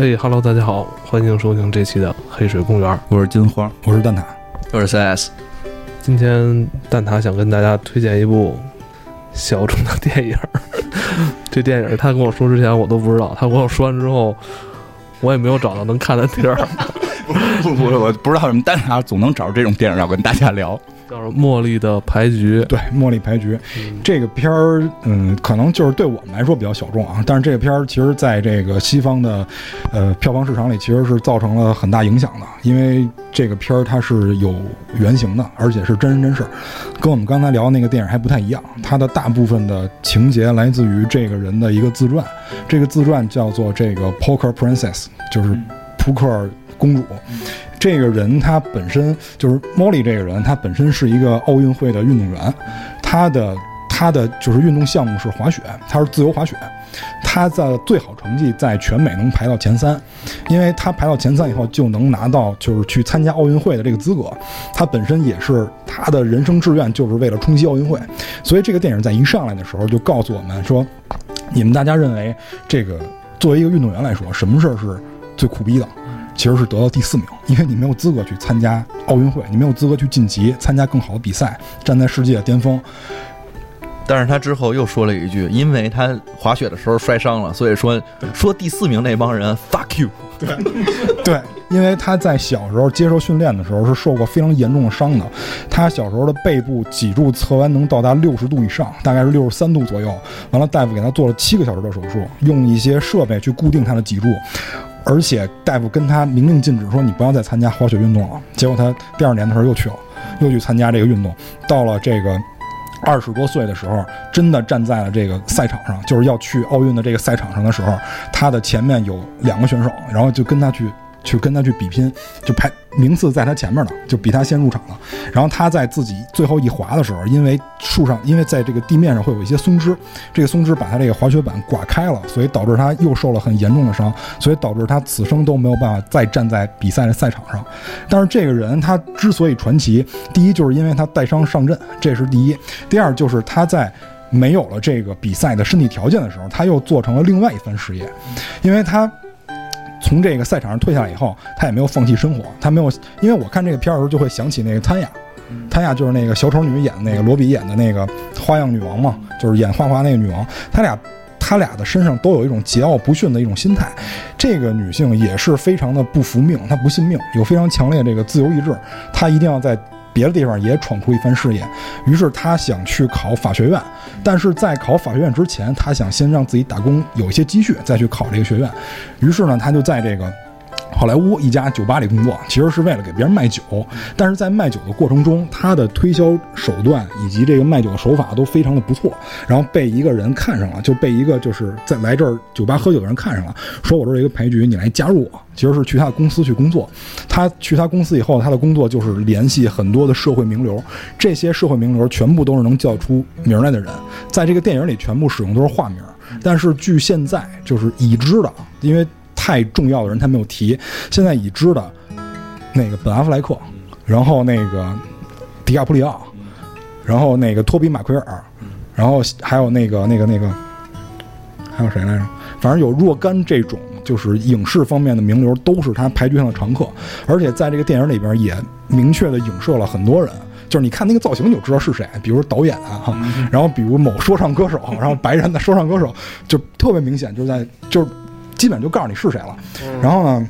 嘿哈喽，大家好，欢迎收听这期的《黑水公园》，我是金花，我是蛋挞，我是 CS。今天蛋挞想跟大家推荐一部小众的电影。这电影他跟我说之前我都不知道，他跟我说完之后，我也没有找到能看的地儿。不不，我不知道什么蛋挞总能找着这种电影要跟大家聊。叫《茉莉的牌局》，对，《茉莉牌局》这个片儿，嗯，可能就是对我们来说比较小众啊，但是这个片儿其实在这个西方的，呃，票房市场里其实是造成了很大影响的，因为这个片儿它是有原型的，而且是真人真事儿，跟我们刚才聊的那个电影还不太一样，它的大部分的情节来自于这个人的一个自传，这个自传叫做这个 Poker Princess，就是扑克公主。这个人他本身就是莫莉，这个人他本身是一个奥运会的运动员，他的他的就是运动项目是滑雪，他是自由滑雪，他的最好成绩在全美能排到前三，因为他排到前三以后就能拿到就是去参加奥运会的这个资格，他本身也是他的人生志愿就是为了冲击奥运会，所以这个电影在一上来的时候就告诉我们说，你们大家认为这个作为一个运动员来说，什么事儿是最苦逼的？其实是得到第四名，因为你没有资格去参加奥运会，你没有资格去晋级参加更好的比赛，站在世界的巅峰。但是他之后又说了一句，因为他滑雪的时候摔伤了，所以说说第四名那帮人 fuck you。对，对，因为他在小时候接受训练的时候是受过非常严重的伤的，他小时候的背部脊柱侧弯能到达六十度以上，大概是六十三度左右。完了，大夫给他做了七个小时的手术，用一些设备去固定他的脊柱，而且大夫跟他明令禁止说你不要再参加滑雪运动了。结果他第二年的时候又去了，又去参加这个运动，到了这个。二十多岁的时候，真的站在了这个赛场上，就是要去奥运的这个赛场上的时候，他的前面有两个选手，然后就跟他去。去跟他去比拼，就排名次在他前面呢，就比他先入场了。然后他在自己最后一滑的时候，因为树上，因为在这个地面上会有一些松枝，这个松枝把他这个滑雪板刮开了，所以导致他又受了很严重的伤，所以导致他此生都没有办法再站在比赛的赛场上。但是这个人他之所以传奇，第一就是因为他带伤上阵，这是第一；第二就是他在没有了这个比赛的身体条件的时候，他又做成了另外一番事业，因为他。从这个赛场上退下来以后，他也没有放弃生活。他没有，因为我看这个片儿的时候就会想起那个潘雅，潘雅就是那个小丑女演的那个罗比演的那个花样女王嘛，就是演花花那个女王。他俩，他俩的身上都有一种桀骜不驯的一种心态。这个女性也是非常的不服命，她不信命，有非常强烈这个自由意志，她一定要在。别的地方也闯出一番事业，于是他想去考法学院，但是在考法学院之前，他想先让自己打工有一些积蓄，再去考这个学院。于是呢，他就在这个。好莱坞一家酒吧里工作，其实是为了给别人卖酒。但是在卖酒的过程中，他的推销手段以及这个卖酒的手法都非常的不错。然后被一个人看上了，就被一个就是在来这儿酒吧喝酒的人看上了，说我这儿有一个牌局，你来加入我。其实是去他的公司去工作。他去他公司以后，他的工作就是联系很多的社会名流。这些社会名流全部都是能叫出名来的人，在这个电影里全部使用都是化名。但是据现在就是已知的，因为。太重要的人他没有提，现在已知的，那个本阿弗莱克，然后那个迪亚普里奥，然后那个托比马奎尔，然后还有那个那个那个，还有谁来着？反正有若干这种就是影视方面的名流都是他牌局上的常客，而且在这个电影里边也明确的影射了很多人，就是你看那个造型你就知道是谁，比如导演啊，哈，然后比如某说唱歌手，然后白人的说唱歌手就特别明显，就是在就是。基本就告诉你是谁了，然后呢，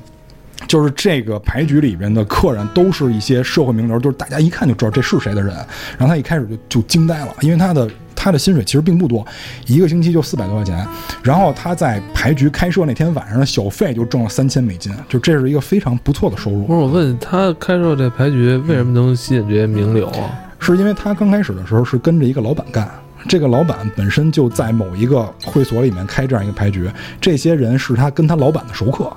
就是这个牌局里边的客人都是一些社会名流，就是大家一看就知道这是谁的人。然后他一开始就就惊呆了，因为他的他的薪水其实并不多，一个星期就四百多块钱。然后他在牌局开设那天晚上的小费就挣了三千美金，就这是一个非常不错的收入。不是我问他开设这牌局为什么能吸引这些名流啊？是因为他刚开始的时候是跟着一个老板干。这个老板本身就在某一个会所里面开这样一个牌局，这些人是他跟他老板的熟客，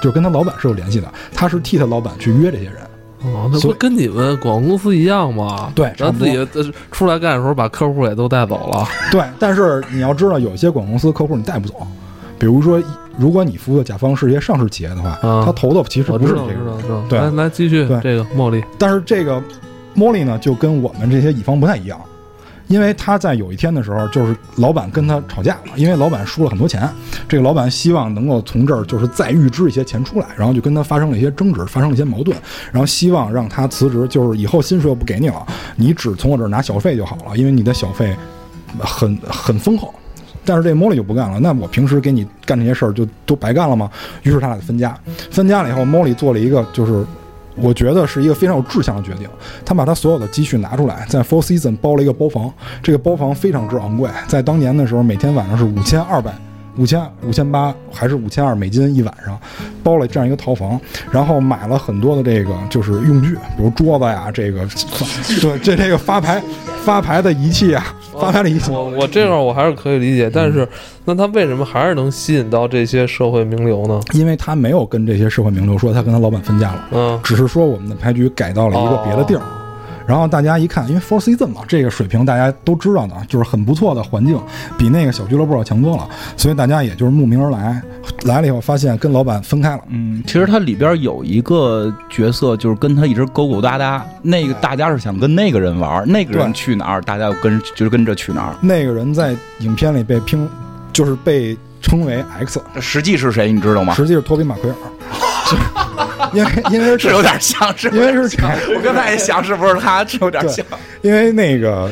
就跟他老板是有联系的。他是替他老板去约这些人。哦，那不跟你们广告公司一样吗？对，咱自己出来干的时候把客户也都带走了。对，但是你要知道，有些广告公司客户你带不走。比如说，如果你服务的甲方是一些上市企业的话，他投的其实不是这个。对，来来继续。对这个茉莉，但是这个茉莉呢，就跟我们这些乙方不太一样。因为他在有一天的时候，就是老板跟他吵架了，因为老板输了很多钱，这个老板希望能够从这儿就是再预支一些钱出来，然后就跟他发生了一些争执，发生了一些矛盾，然后希望让他辞职，就是以后薪水我不给你了，你只从我这儿拿小费就好了，因为你的小费很很丰厚。但是这莫莉就不干了，那我平时给你干这些事儿就都白干了吗？于是他俩就分家。分家了以后，莫莉做了一个就是我觉得是一个非常有志向的决定。他把他所有的积蓄拿出来，在 Four Season 包了一个包房。这个包房非常之昂贵，在当年的时候，每天晚上是五千二百、五千、五千八还是五千二美金一晚上，包了这样一个套房。然后买了很多的这个就是用具，比如桌子呀，这个 对这这个发牌发牌的仪器啊，发牌的仪器。我我这块我还是可以理解，但是那他为什么还是能吸引到这些社会名流呢？因为他没有跟这些社会名流说他跟他老板分家了，嗯，只是说我们的牌局改到了一个别的地儿。然后大家一看，因为 Four Season 嘛，这个水平大家都知道的，就是很不错的环境，比那个小俱乐部要强多了，所以大家也就是慕名而来。来了以后发现跟老板分开了，嗯，其实它里边有一个角色，就是跟他一直勾勾搭搭。那个大家是想跟那个人玩，那个人去哪儿，大家就跟就是跟着去哪儿。那个人在影片里被拼，就是被称为 X，实际是谁，你知道吗？实际是托比马奎尔，因为因为是有点像，是因为是这样我刚才也想，是不是他？是有点像。因为那个，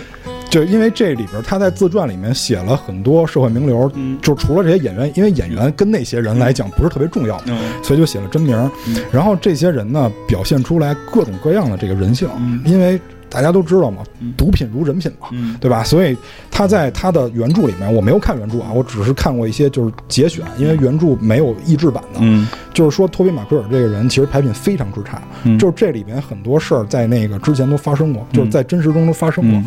就因为这里边他在自传里面写了很多社会名流，嗯就除了这些演员，因为演员跟那些人来讲不是特别重要，嗯所以就写了真名。然后这些人呢，表现出来各种各样的这个人性，因为大家都知道嘛，毒品如人品嘛，嗯。对吧？所以他在他的原著里面，我没有看原著啊，我只是看过一些就是节选，因为原著没有译制版的。嗯。就是说，托比马奎尔这个人其实牌品非常之差，嗯。就是这里边很多事儿在那个之前都发生过，就是在真实中都发生过。嗯。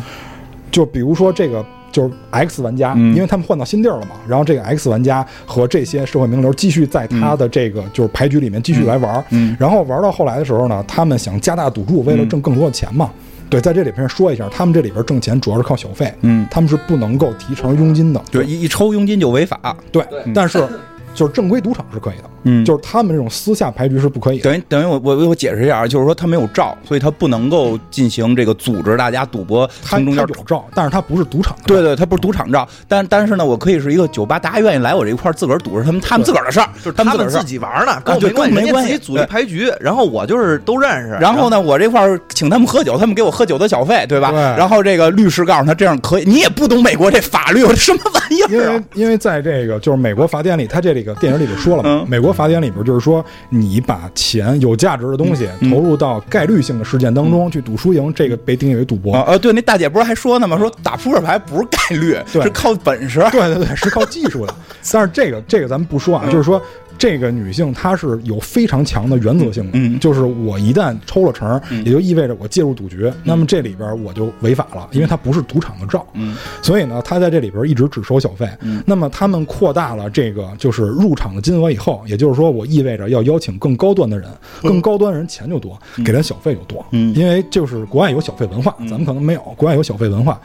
就比如说这个。就是 X 玩家，嗯。因为他们换到新地儿了嘛，然后这个 X 玩家和这些社会名流继续在他的这个就是牌局里面继续来玩然后玩到后来的时候呢，他们想加大赌注，为了挣更多的钱嘛。对，在这里边说一下，他们这里边挣钱主要是靠小费，嗯，他们是不能够提成佣金的。对，一一抽佣金就违法。对，但是 就是正规赌场是可以的，嗯就是他们这种私下牌局是不可以的。等于等于我我我解释一下啊，就是说他没有照，所以他不能够进行这个组织大家赌博，他从中间他有照，但是他不是赌场的。对对，他不是赌场照，但但是呢，我可以是一个酒吧，大家愿意来我这一块儿自个儿赌是他们他们自个儿的事儿，就是他们自。己玩呢，跟我对没关系，跟我没关系人家自己组一牌局，然后我就是都认识。然后呢，我这块儿请他们喝酒，他们给我喝酒的小费，对吧？对然后这个律师告诉他这样可以，你也不懂美国这法律，什么玩意因儿啊为？因为在这个就是美国法典里，他这里个电影里边说了嘛，嗯美国法典里边就是说，你把钱有价值的东西嗯投入到概率性的事件当中去赌输赢，这个被定义为赌博。啊呃，对，那大姐不是还说呢吗？说打扑克牌不是概率，对是靠本事。对对对，是靠技术的。但是这个这个咱们不说啊，就是说这个女性她是有非常强的原则性的，嗯就是我一旦抽了成，也就意味着我介入赌局，那么这里边我就违法了，因为它不是赌场的照。嗯。所以呢，她在这里边一直只收小费。那么他们扩大了这个就是入场的金额以后，也就是说，我意味着要邀请更高端的人，更高端的人钱就多，给他小费就多。嗯。因为就是国外有小费文化，咱们可能没有，国外有小费文化。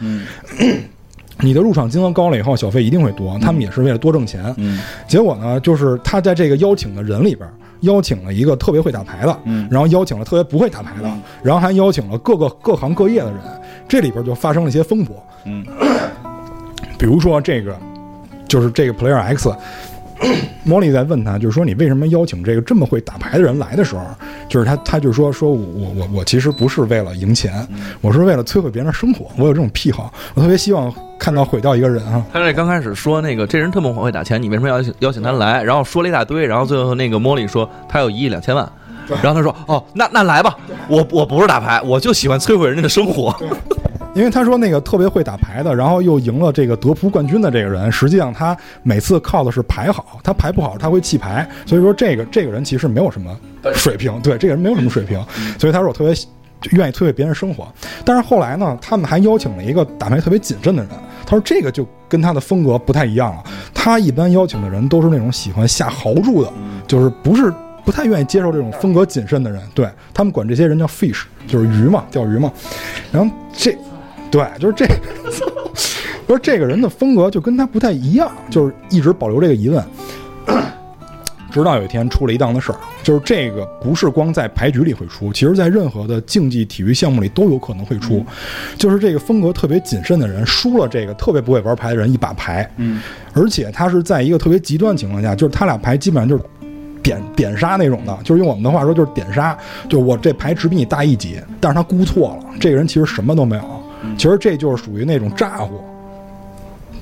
嗯你的入场金额高了以后，小费一定会多，他们也是为了多挣钱。嗯。结果呢，就是他在这个邀请的人里边，邀请了一个特别会打牌的，嗯。然后邀请了特别不会打牌的，然后还邀请了各个各行各业的人，这里边就发生了一些风波。嗯。比如说这个，就是这个 Player X，莫莉在问他，就是说你为什么邀请这个这么会打牌的人来的时候，就是他他就说说我我我我其实不是为了赢钱，我是为了摧毁别人的生活，我有这种癖好，我特别希望看到毁掉一个人啊。他这刚开始说那个这人特么会打钱，你为什么要邀请邀请他来？然后说了一大堆，然后最后那个莫莉说他有一亿两千万，然后他说哦，那那来吧，我我不是打牌，我就喜欢摧毁人家的生活。因为他说那个特别会打牌的，然后又赢了这个德扑冠军的这个人，实际上他每次靠的是牌好，他牌不好他会弃牌，所以说这个这个人其实没有什么水平，对这个人没有什么水平，所以他说我特别愿意摧毁别人生活。但是后来呢，他们还邀请了一个打牌特别谨慎的人，他说这个就跟他的风格不太一样了。他一般邀请的人都是那种喜欢下豪注的，就是不是。不太愿意接受这种风格谨慎的人，对他们管这些人叫 fish，就是鱼嘛，钓鱼嘛。然后这，对，就是这，不是这个人的风格就跟他不太一样，就是一直保留这个疑问。直到有一天出了一档子事儿，就是这个不是光在牌局里会出，其实在任何的竞技体育项目里都有可能会出。就是这个风格特别谨慎的人输了这个特别不会玩牌的人一把牌，嗯，而且他是在一个特别极端情况下，就是他俩牌基本上就是点点杀那种的，就是用我们的话说就是点杀，就我这牌只比你大一级，但是他估错了，这个人其实什么都没有，其实这就是属于那种咋呼，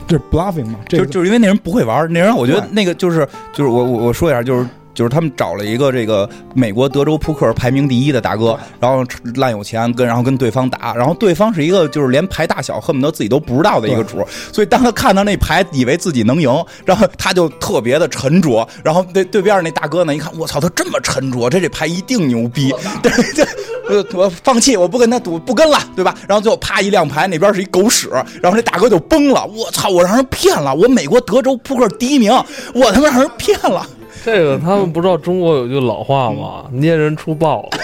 就是 bluffing 嘛，这就个就是因为那人不会玩，那人我觉得那个就是就是我我我说一下，就是就是他们找了一个这个美国德州扑克排名第一的大哥，然后烂有钱跟然后跟对方打，然后对方是一个就是连牌大小恨不得自己都不知道的一个主，所以当他看到那牌，以为自己能赢，然后他就特别的沉着，然后对对边那大哥呢，一看我操，他这么沉着，这这牌一定牛逼，对对。我我放弃，我不跟他赌，不跟了，对吧？然后最后啪一亮牌，那边是一狗屎，然后这大哥就崩了。我操！我让人骗了，我美国德州扑克第一名，我他妈让人骗了。这个他们不知道中国有句老话吗？捏人出豹子。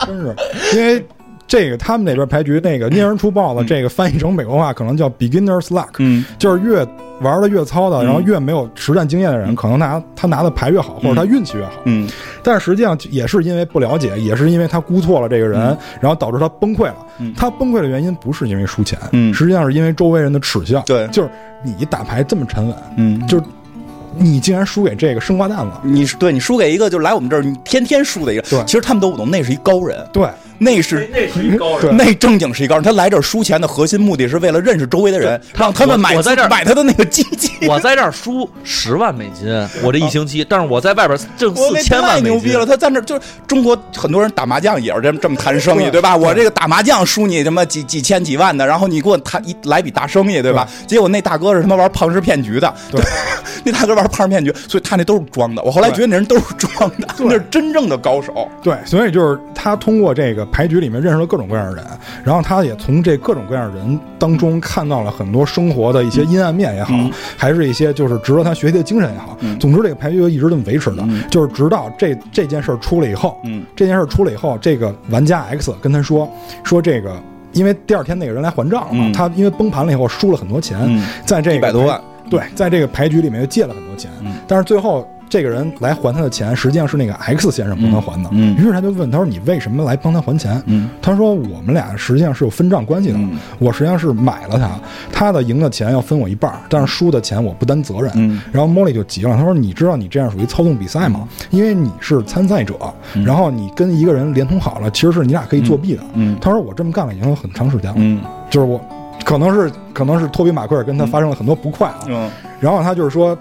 真是因为。这个他们那边牌局那个捏人出豹子，这个翻译成美国话可能叫 beginner's luck，嗯就是越玩的越糙的，嗯。然后越没有实战经验的人，可能拿他拿的牌越好，或者他运气越好。嗯。但是实际上也是因为不了解，也是因为他估错了这个人，然后导致他崩溃了。嗯。他崩溃的原因不是因为输钱，嗯。实际上是因为周围人的耻笑。对。就是你打牌这么沉稳，嗯，就是你竟然输给这个生瓜蛋了。你是对你输给一个就是来我们这儿你天天输的一个，对。其实他们都不懂，那是一高人，对，那是那是一高人那正经是一高人。他来这儿输钱的核心目的是为了认识周围的人，他让他们买我我在这儿买他的那个机器。我在这儿输十万美金，我这一星期，但是我在外边挣四千万美金太牛逼了！。他在那儿就是中国很多人打麻将也是这么这么谈生意，对对吧？我这个打麻将输你他妈几几千几万的，然后你给我谈一来笔大生意，对吧？结果那大哥是他妈玩庞氏骗局的，对，那大哥玩庞氏骗局，所以他那都是装的。我后来觉得那人都是装的，那是真正的高手。对，所以就是他通过这个牌局里面认识了各种各样的人，然后他也从这各种各样的人当中看到了很多生活的一些阴暗面也好，嗯。还是一些就是值得他学习的精神也好。嗯。总之，这个牌局就一直这么维持的，嗯。就是直到这这件事儿出了以后，嗯。这件事儿出了以后，这个玩家 X 跟他说说这个。因为第二天那个人来还账了他因为崩盘了以后输了很多钱，嗯。在这个100多万，对，在这个牌局里面又借了很多钱，嗯。但是最后这个人来还他的钱，实际上是那个 X 先生帮他还的。嗯嗯。于是他就问他说：“你为什么来帮他还钱？”嗯。他说：“我们俩实际上是有分账关系的，嗯。我实际上是买了他，他的赢的钱要分我一半，但是输的钱我不担责任。嗯。然后莫莉就急了，他说：“你知道你这样属于操纵比赛吗？因为你是参赛者，然后你跟一个人连通好了，其实是你俩可以作弊的。嗯。他说：“我这么干了已经有很长时间了，嗯。就是我可能是可能是托比马奎尔跟他发生了很多不快啊，嗯。然后他就是说，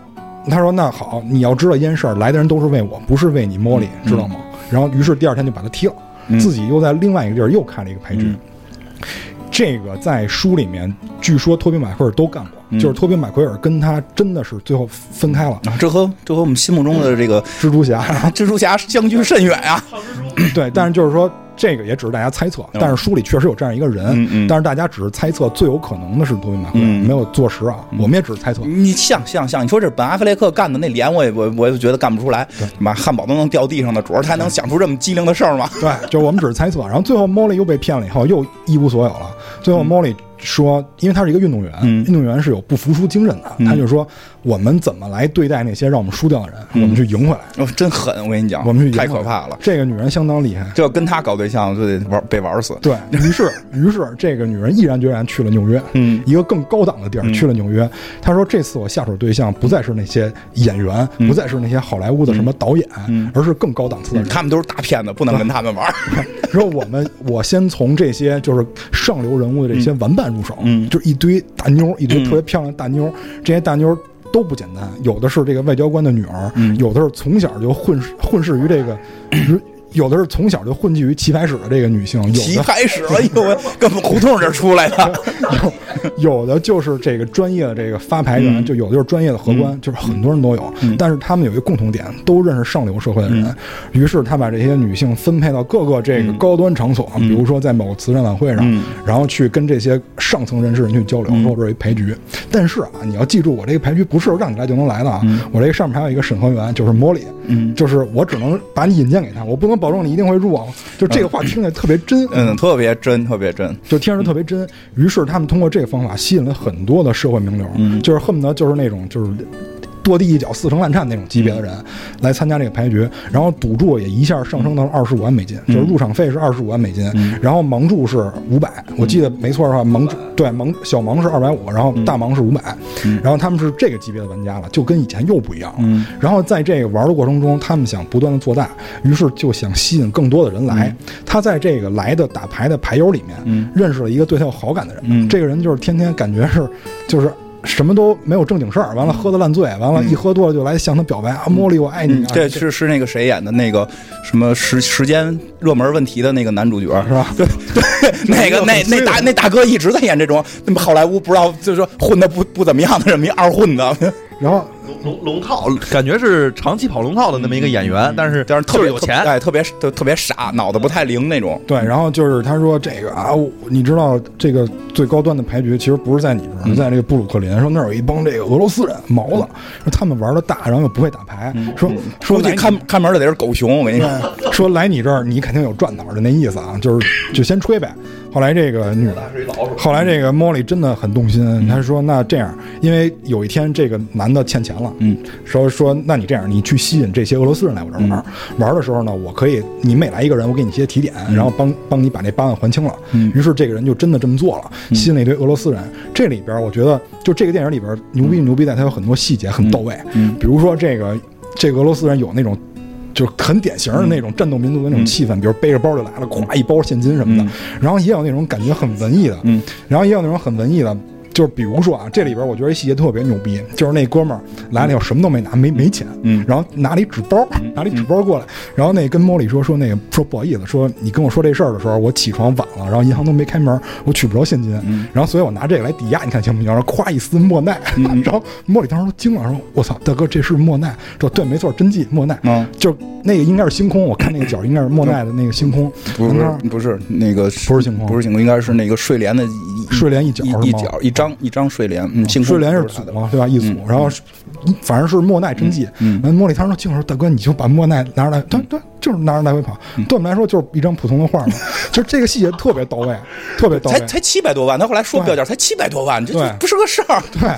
他说那好，你要知道一件事儿，来的人都是为我，不是为你莫莉，知道吗？然后于是第二天就把他踢了，嗯自己又在另外一个地儿又开了一个牌局。嗯这个在书里面，据说托比马奎尔都干过，嗯就是托比马奎尔跟他真的是最后分开了。啊，这和这和我们心目中的这个蜘蛛侠，蜘蛛侠相距甚远啊！对，但是就是说这个也只是大家猜测，但是书里确实有这样一个人，嗯嗯但是大家只是猜测最有可能的是托比马奎尔，嗯没有坐实啊，我们也只是猜测。你像像像，你说这本阿弗雷克干的那脸，我也我我也觉得干不出来，妈汉堡都能掉地上的主儿，他还能想出这么机灵的事儿吗？对，就是我们只是猜测。然后最后 Molly 又被骗了以后，又一无所有了。最后 Molly 说，因为他是一个运动员，嗯运动员是有不服输精神的，嗯他就说我们怎么来对待那些让我们输掉的人，嗯我们去赢回来，哦，真狠！我跟你讲，我们去赢太可怕了。这个女人相当厉害。就要跟她搞对象，就得玩被玩死。对于是，于是这个女人毅然决然去了纽约，嗯一个更高档的地儿，嗯去了纽约。她说：“这次我下手对象不再是那些演员，嗯不再是那些好莱坞的什么导演，嗯而是更高档次的人。他们都是大骗子，不能跟他们玩。说我们，我先从这些就是上流人物的这些玩伴入手，嗯。就是一堆大妞，一堆嗯特别漂亮的大妞，这些大妞都不简单，有的是这个外交官的女儿，嗯。有的是从小就混混世于这个，有的是从小就混迹于棋牌室的这个女性，有棋牌室，哎呦我们胡同这儿出来的。有有的就是这个专业的这个发牌员，嗯就有的就是专业的荷官，就是很多人都有。嗯但是他们有一个共同点，都认识上流社会的人。于是他把这些女性分配到各个这个嗯高端场所，嗯比如说在某个慈善晚会上，嗯然后去跟这些上层人士人去交流，嗯说我这是一牌局。但是啊，你要记住，我这个牌局不是让你来就能来的啊，嗯我这个上面还有一个审核员，就是莫里。嗯就是我只能把你引荐给他，我不能保证你一定会入啊。就这个话听起来特别真，嗯，特别真，特别真。就听着特别真。于是他们通过这个方法吸引了很多的社会名流，嗯就是恨不得就是那种就是跺地一脚四成烂颤那种级别的人来参加这个牌局，然后赌注也一下上升到了二十五万美金，就是入场费是二十五万美金，然后盲注是五百，我记得没错的话，盲注对盲小盲是二百五，然后大盲是五百，然后他们是这个级别的玩家了，就跟以前又不一样了。然后在这个玩的过程中，他们想不断的做大，于是就想吸引更多的人来。他在这个来的打牌的牌友里面，认识了一个对他有好感的人，这个人就是天天感觉是就是。什么都没有正经事儿，完了喝的烂醉，完了，一喝多了就来向他表白啊，茉莉我爱你啊！这是是那个谁演的那个什么时时间热门问题的那个男主角是吧？对 对，那个那那大 那大哥一直在演这种那么好莱坞不知道就是说混的不不怎么样的这么一二混子，然后龙龙套，感觉是长期跑龙套的那么一个演员，但是但是特别有钱，哎，特别特特别傻，脑子不太灵那种。对，然后就是他说这个啊，你知道这个最高端的牌局其实不是在你这儿，是在这个布鲁克林。说那儿有一帮这个俄罗斯人毛子，说他们玩的大，然后又不会打牌，说说估计看看门的得是狗熊，我跟你说，说来你这儿你肯定有赚头的那意思啊，就是就先吹呗。后来这个女，后来这个莫莉真的很动心，她说那这样，因为有一天这个男的欠钱了，嗯，说说那你这样，你去吸引这些俄罗斯人来我这儿玩，玩的时候呢，我可以你每来一个人，我给你一些提点，然后帮帮你把这八万还清了。嗯，于是这个人就真的这么做了，吸引了一堆俄罗斯人。这里边我觉得就这个电影里边牛逼牛逼在它有很多细节很到位，嗯，比如说这个这个俄罗斯人有那种。就是很典型的那种战斗民族的那种气氛，比如背着包就来了，咵一包现金什么的。然后也有那种感觉很文艺的，嗯，然后也有那种很文艺的，就是比如说啊，这里边我觉得细节特别牛逼，就是那哥们儿来了以后什么都没拿，没没钱，嗯，然后拿了一纸包，拿了一纸包过来，然后那跟莫里说说那个说不好意思，说你跟我说这事儿的时候，我起床晚了，然后银行都没开门，我取不着现金，然后所以我拿这个来抵押，你看行不行？然后咵一撕莫奈，然后莫里当时都惊了，说我操，大哥这是莫奈？说对，没错，真迹莫奈，嗯，就。那个应该是星空，我看那个角应该是莫奈的那个星空，不是不是那个不是星空，不是星空，应该是那个睡莲的睡莲一角一角一张一张睡莲，嗯，睡莲是组嘛，对吧？一组，然后反正是莫奈真迹。嗯，莫里汤说：“静说大哥，你就把莫奈拿出来，对对，就是拿着来回跑。对我们来说就是一张普通的画嘛，就是这个细节特别到位，特别到位。才才七百多万，他后来说标价才七百多万，这不是个事儿。对，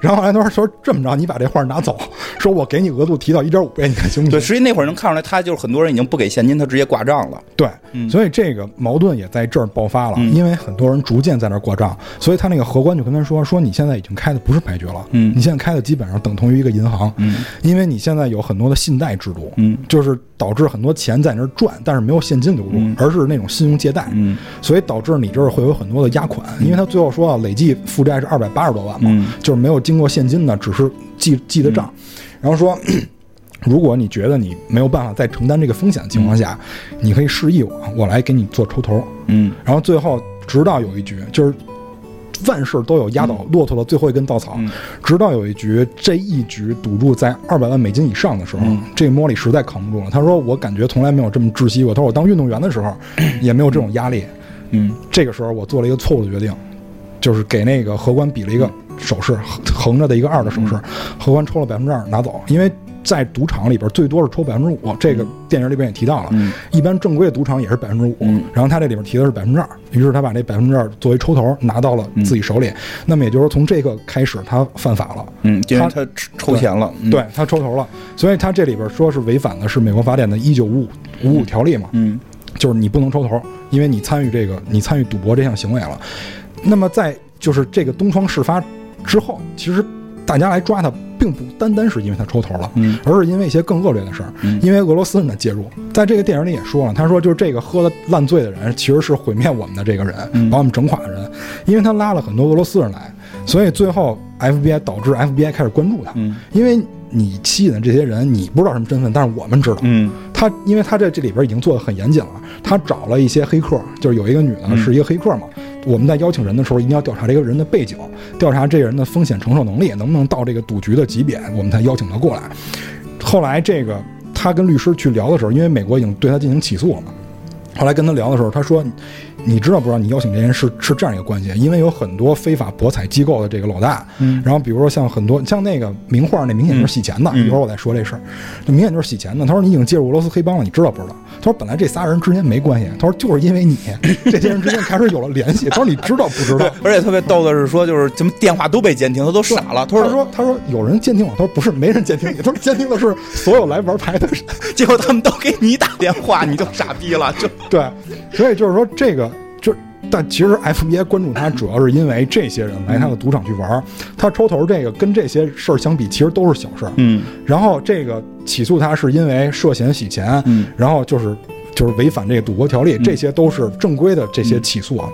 然后后来他说说这么着，你把这画拿走，说我给你额度提到一点五倍，你看行不行？对，实际那会儿能看出来，他就是很多人。已经不给现金，他直接挂账了。对，所以这个矛盾也在这儿爆发了，因为很多人逐渐在那儿挂账，所以他那个荷官就跟他说：“说你现在已经开的不是牌局了，嗯，你现在开的基本上等同于一个银行，嗯，因为你现在有很多的信贷制度，嗯，就是导致很多钱在那儿赚，但是没有现金流入，而是那种信用借贷，嗯，所以导致你这儿会有很多的压款，因为他最后说啊，累计负债是二百八十多万嘛，就是没有经过现金的，只是记记的账，然后说。”如果你觉得你没有办法再承担这个风险的情况下，你可以示意我，我来给你做抽头。嗯，然后最后直到有一局，就是万事都有压倒骆驼的最后一根稻草，直到有一局，这一局赌注在二百万美金以上的时候，这莫里实在扛不住了。他说：“我感觉从来没有这么窒息过。”他说：“我当运动员的时候也没有这种压力。”嗯，这个时候我做了一个错误的决定，就是给那个荷官比了一个手势，横着的一个二的手势，荷官抽了百分之二拿走，因为。在赌场里边，最多是抽百分之五。这个电影里边也提到了，一般正规的赌场也是百分之五。然后他这里边提的是百分之二，于是他把这百分之二作为抽头拿到了自己手里。那么也就是说，从这个开始，他犯法了。嗯，因为他抽钱了，对他抽头了。所以他这里边说是违反的是美国法典的一九五五五五条例嘛？嗯，就是你不能抽头，因为你参与这个，你参与赌博这项行为了。那么在就是这个东窗事发之后，其实。大家来抓他，并不单单是因为他抽头了，嗯，而是因为一些更恶劣的事儿，因为俄罗斯人的介入。在这个电影里也说了，他说就是这个喝的烂醉的人，其实是毁灭我们的这个人，把我们整垮的人，因为他拉了很多俄罗斯人来，所以最后 FBI 导致 FBI 开始关注他，嗯，因为你吸引的这些人，你不知道什么身份，但是我们知道，嗯，他因为他在这里边已经做的很严谨了，他找了一些黑客，就是有一个女的是一个黑客嘛。我们在邀请人的时候，一定要调查这个人的背景，调查这个人的风险承受能力，能不能到这个赌局的级别，我们才邀请他过来。后来，这个他跟律师去聊的时候，因为美国已经对他进行起诉了嘛，后来跟他聊的时候，他说：“你知道不知道？你邀请这些人是是这样一个关系，因为有很多非法博彩机构的这个老大，嗯然后比如说像很多像那个名画，那明显就是洗钱的。嗯一会儿我再说这事儿，这明显就是洗钱的。他说你已经介入俄罗斯黑帮了，你知道不知道？他说本来这仨人之间没关系，他说就是因为你，这些人之间开始有了联系。他说你知道不知道？而且特别逗的是说，就是怎么电话都被监听，他都傻了。他说他说他说有人监听我，他说不是没人监听你，他说监听的是所有来玩牌的人。结果他们都给你打电话，你就傻逼了，就对，所以就是说这个就。但其实 FBI 关注他，主要是因为这些人来他的赌场去玩儿，他抽头这个跟这些事儿相比，其实都是小事儿。嗯然后这个起诉他是因为涉嫌洗钱，嗯然后就是就是违反这个赌博条例，这些都是正规的这些起诉啊。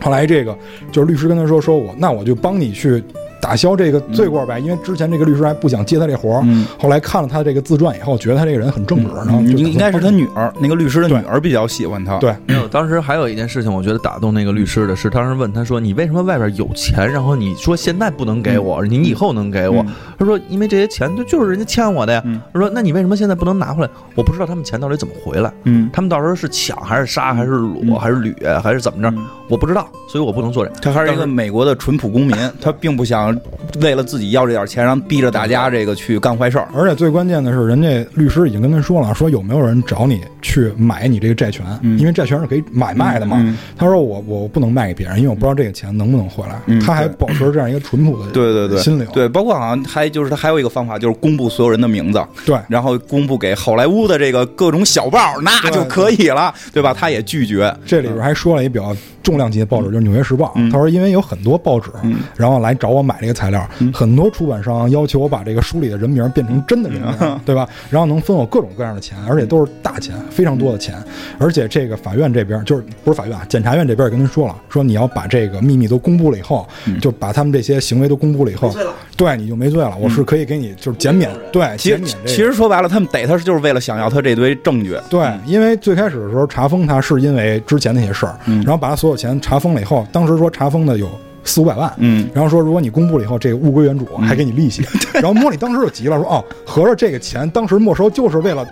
后来这个就是律师跟他说，说我那我就帮你去打消这个罪过呗，因为之前这个律师还不想接他这活儿，嗯。后来看了他这个自传以后，觉得他这个人很正直，然后就应应该是他女儿，那个律师的女儿比较喜欢他。对。没有，当时还有一件事情，我觉得打动那个律师的是，当时问他说：“你为什么外边有钱，然后你说现在不能给我，你以后能给我？”嗯。他说：“因为这些钱就就是人家欠我的呀。嗯。他说：“那你为什么现在不能拿回来？我不知道他们钱到底怎么回来，嗯，他们到时候是抢还是杀还是掳、嗯。还是掠还是怎么着，嗯我不知道，所以我不能做这。他还是一个美国的淳朴公民，他并不想为了自己要这点钱，然后逼着大家这个去干坏事儿。而且最关键的是，人家律师已经跟他说了，说有没有人找你去买你这个债权，嗯因为债权是可以买卖的嘛。嗯他说我我不能卖给别人，因为我不知道这个钱能不能回来。嗯他还保持着这样一个淳朴的对对对，心灵。对，包括好像还就是他还有一个方法，就是公布所有人的名字，对然后公布给好莱坞的这个各种小报，那就可以了，对吧？他也拒绝。这里边还说了一比较重量级的报纸，就是《纽约时报》。嗯他说，因为有很多报纸，嗯然后来找我买这个材料，嗯很多出版商要求我把这个书里的人名变成真的人名，嗯 对吧？然后能分我各种各样的钱，而且都是大钱，非常多的钱。而且这个法院这边就是不是法院啊，检察院这边也跟您说了，说你要把这个秘密都公布了以后，嗯就把他们这些行为都公布了以后，对你就没罪了。我是可以给你就是减免，对，其实减免其实说白了，他们逮他就是为了想要他这堆证据。对，因为最开始的时候查封他是因为之前那些事儿，嗯然后把他所有钱查封了以后，当时说查封的有四五百万，嗯然后说如果你公布了以后，这个物归原主，还给你利息。然后莫里当时就急了，说哦，合着这个钱当时没收就是为了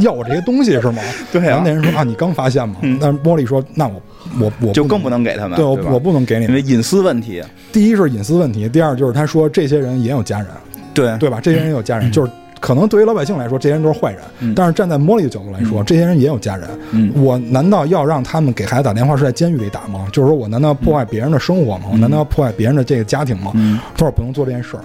要我这些东西是吗？对啊然后那人说啊，你刚发现吗？嗯但是莫里说，那我我我就更不不能给他们，对我吧我不能给你们。因为隐私问题。第一是隐私问题，第二就是他说这些人也有家人，对对吧？这些人也有家人，就是可能对于老百姓来说，这些人都是坏人，嗯但是站在茉莉的角度来说，这些人也有家人。嗯我难道要让他们给孩子打电话是在监狱里打吗？就是说我难道要破坏别人的生活吗？我难道要破坏别人的这个家庭吗？嗯他说我不能做这件事儿。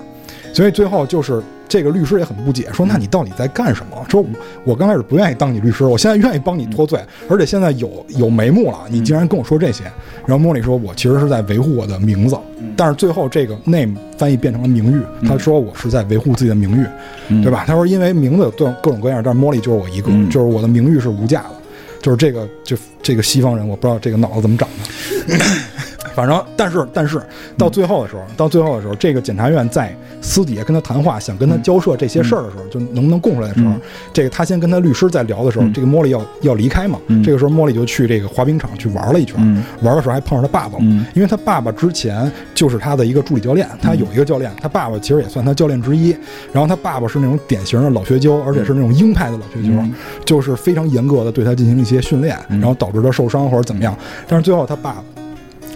所以最后就是这个律师也很不解，说那你到底在干什么？说我我刚开始不愿意当你律师，我现在愿意帮你脱罪，而且现在有有眉目了，你竟然跟我说这些。然后莫里说，我其实是在维护我的名字，但是最后这个 name 翻译变成了名誉，他说我是在维护自己的名誉，嗯。对吧？他说因为名字有各种各种各样，但是莫里就是我一个，嗯。就是我的名誉是无价的，就是这个就这个西方人，我不知道这个脑子怎么长的。反正，但是，但是到最后的时候，到最后的时候，这个检察院在私底下跟他谈话，想跟他交涉这些事儿的时候，就能不能供出来的时候，嗯。这个他先跟他律师在聊的时候，嗯。这个莫莉要要离开嘛，嗯。这个时候莫莉就去这个滑冰场去玩了一圈，嗯。玩的时候还碰上他爸爸了，嗯。因为他爸爸之前就是他的一个助理教练，他有一个教练，他爸爸其实也算他教练之一。然后他爸爸是那种典型的老学究，而且是那种鹰派的老学究，嗯。就是非常严格的对他进行一些训练，嗯。然后导致他受伤或者怎么样。但是最后他爸，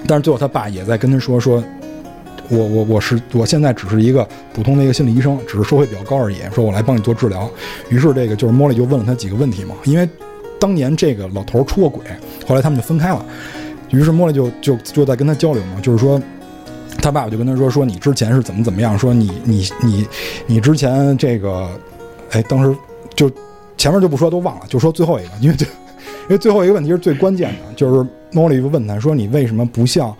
但是最后他爸也在跟他说说。我我我是我现在只是一个普通的一个心理医生，只是收费比较高而已。说我来帮你做治疗。于是这个就是莫莉就问了他几个问题嘛，因为当年这个老头儿出过轨，后来他们就分开了。于是莫莉就就就在跟他交流嘛，就是说，他爸爸就跟他说说你之前是怎么怎么样，说你你你你之前这个，哎，当时就前面就不说都忘了，就说最后一个，因为就因为最后一个问题是最关键的，就是莫莉就问他说你为什么不像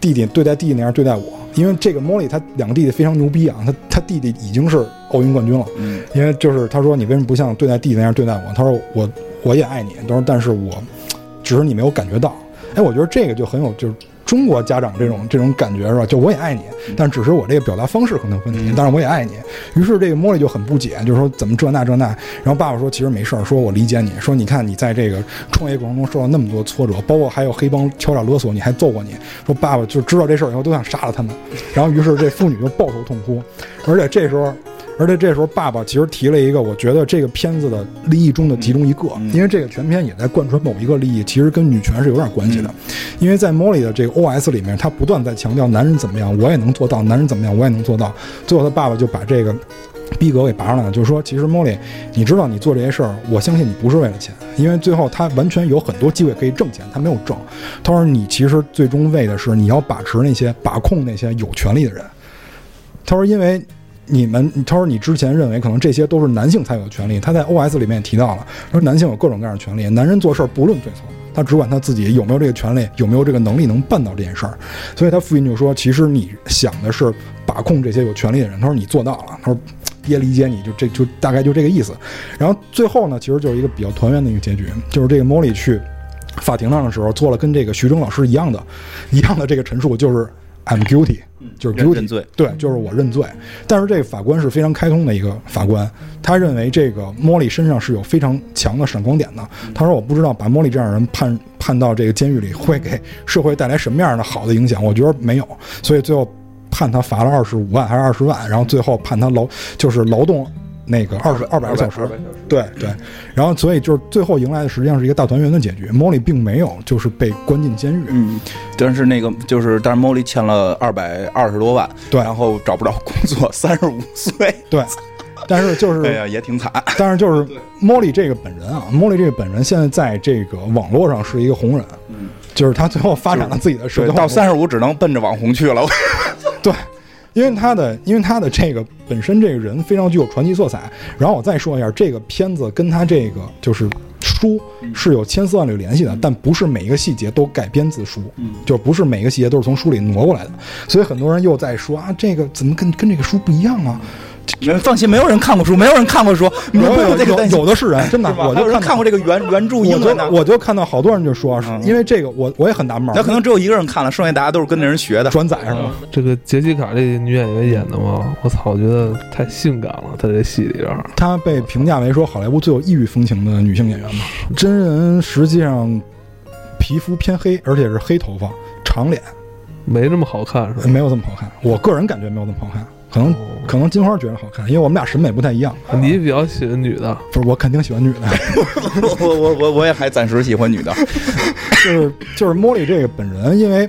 弟弟对待弟弟那样对待我？因为这个莫莉他两个弟弟非常牛逼啊，他他弟弟已经是奥运冠军了，嗯因为就是他说你为什么不像对待弟弟那样对待我？他说我我也爱你，他说但是我只是你没有感觉到。哎，我觉得这个就很有就是中国家长这种这种感觉是吧？就我也爱你，但只是我这个表达方式可能有问题，但是我也爱你。于是这个茉莉就很不解，就是说怎么这那这那。然后爸爸说其实没事儿，说我理解你，说你看你在这个创业过程中受到那么多挫折，包括还有黑帮敲诈勒索你，还揍过你。说爸爸就知道这事儿以后都想杀了他们。然后于是这妇女就抱头痛哭，而且这时候。而且这时候爸爸其实提了一个，我觉得这个片子的利益中的其中一个，嗯因为这个全片也在贯穿某一个利益，其实跟女权是有点关系的。因为在 Molly 的这个 OS 里面，他不断在强调男人怎么样，我也能做到；男人怎么样，我也能做到。最后他爸爸就把这个逼格给拔上来了，就是说，其实 Molly，你知道你做这些事儿，我相信你不是为了钱，因为最后他完全有很多机会可以挣钱，他没有挣。他说你其实最终为的是你要把持那些把控那些有权利的人。他说因为。你们，他说你之前认为可能这些都是男性才有权利，他在 OS 里面也提到了，说男性有各种各样的权利，男人做事儿不论对错，他只管他自己有没有这个权利，有没有这个能力能办到这件事儿。所以他父亲就说，其实你想的是把控这些有权利的人，他说你做到了，他说也理解你就这就大概就这个意思。然后最后呢，其实就是一个比较团圆的一个结局，就是这个莫莉去法庭上的时候做了跟这个徐峥老师一样的，一样的这个陈述，就是 I'm guilty，就是认 guilty，认罪对，就是我认罪。但是这个法官是非常开通的一个法官，他认为这个莫莉身上是有非常强的闪光点的。他说：“我不知道把莫莉这样的人判判到这个监狱里会给社会带来什么样的好的影响，我觉得没有。所以最后判他罚了二十五万还是二十万，然后最后判他劳就是劳动那个二十二百个小时。对对，然后所以就是最后迎来的实际上是一个大团圆的结局。莫莉并没有就是被关进监狱，嗯，但是那个就是，但是 Molly 欠了二百二十多万，对然后找不着工作，三十五岁，对。但是就是哎呀，也挺惨。但是就是莫莉这个本人啊，莫莉这个本人现在在这个网络上是一个红人，嗯就是他最后发展了自己的社，交到三十五只能奔着网红去了。对，因为他的因为他的这个本身这个人非常具有传奇色彩。然后我再说一下，这个片子跟他这个就是书是有千丝万缕联系的，但不是每一个细节都改编自书，就不是每一个细节都是从书里挪过来的。所以很多人又在说啊，这个怎么跟跟这个书不一样啊？放心，没有人看过书，没有人看过书，你们不用这个担心。有的是人，真的我就看看过这个原原著英我文的就，我就看到好多人就说，是嗯因为这个我我也很纳闷儿，那可能只有一个人看了，剩下大家都是跟那人学的。转载是吗？这个杰西卡这女演员演的嘛，我操，我觉得太性感了，在这戏里边儿。她被评价为说好莱坞最有异域风情的女性演员嘛。真人实际上皮肤偏黑，而且是黑头发、长脸，没那么好看是吧？没有这么好看。我个人感觉没有这么好看，可能哦。可能金花觉得好看，因为我们俩审美不太一样。你比较喜欢女的，不是，我肯定喜欢女的，我我我我也还暂时喜欢女的。就是就是莫莉这个本人，因为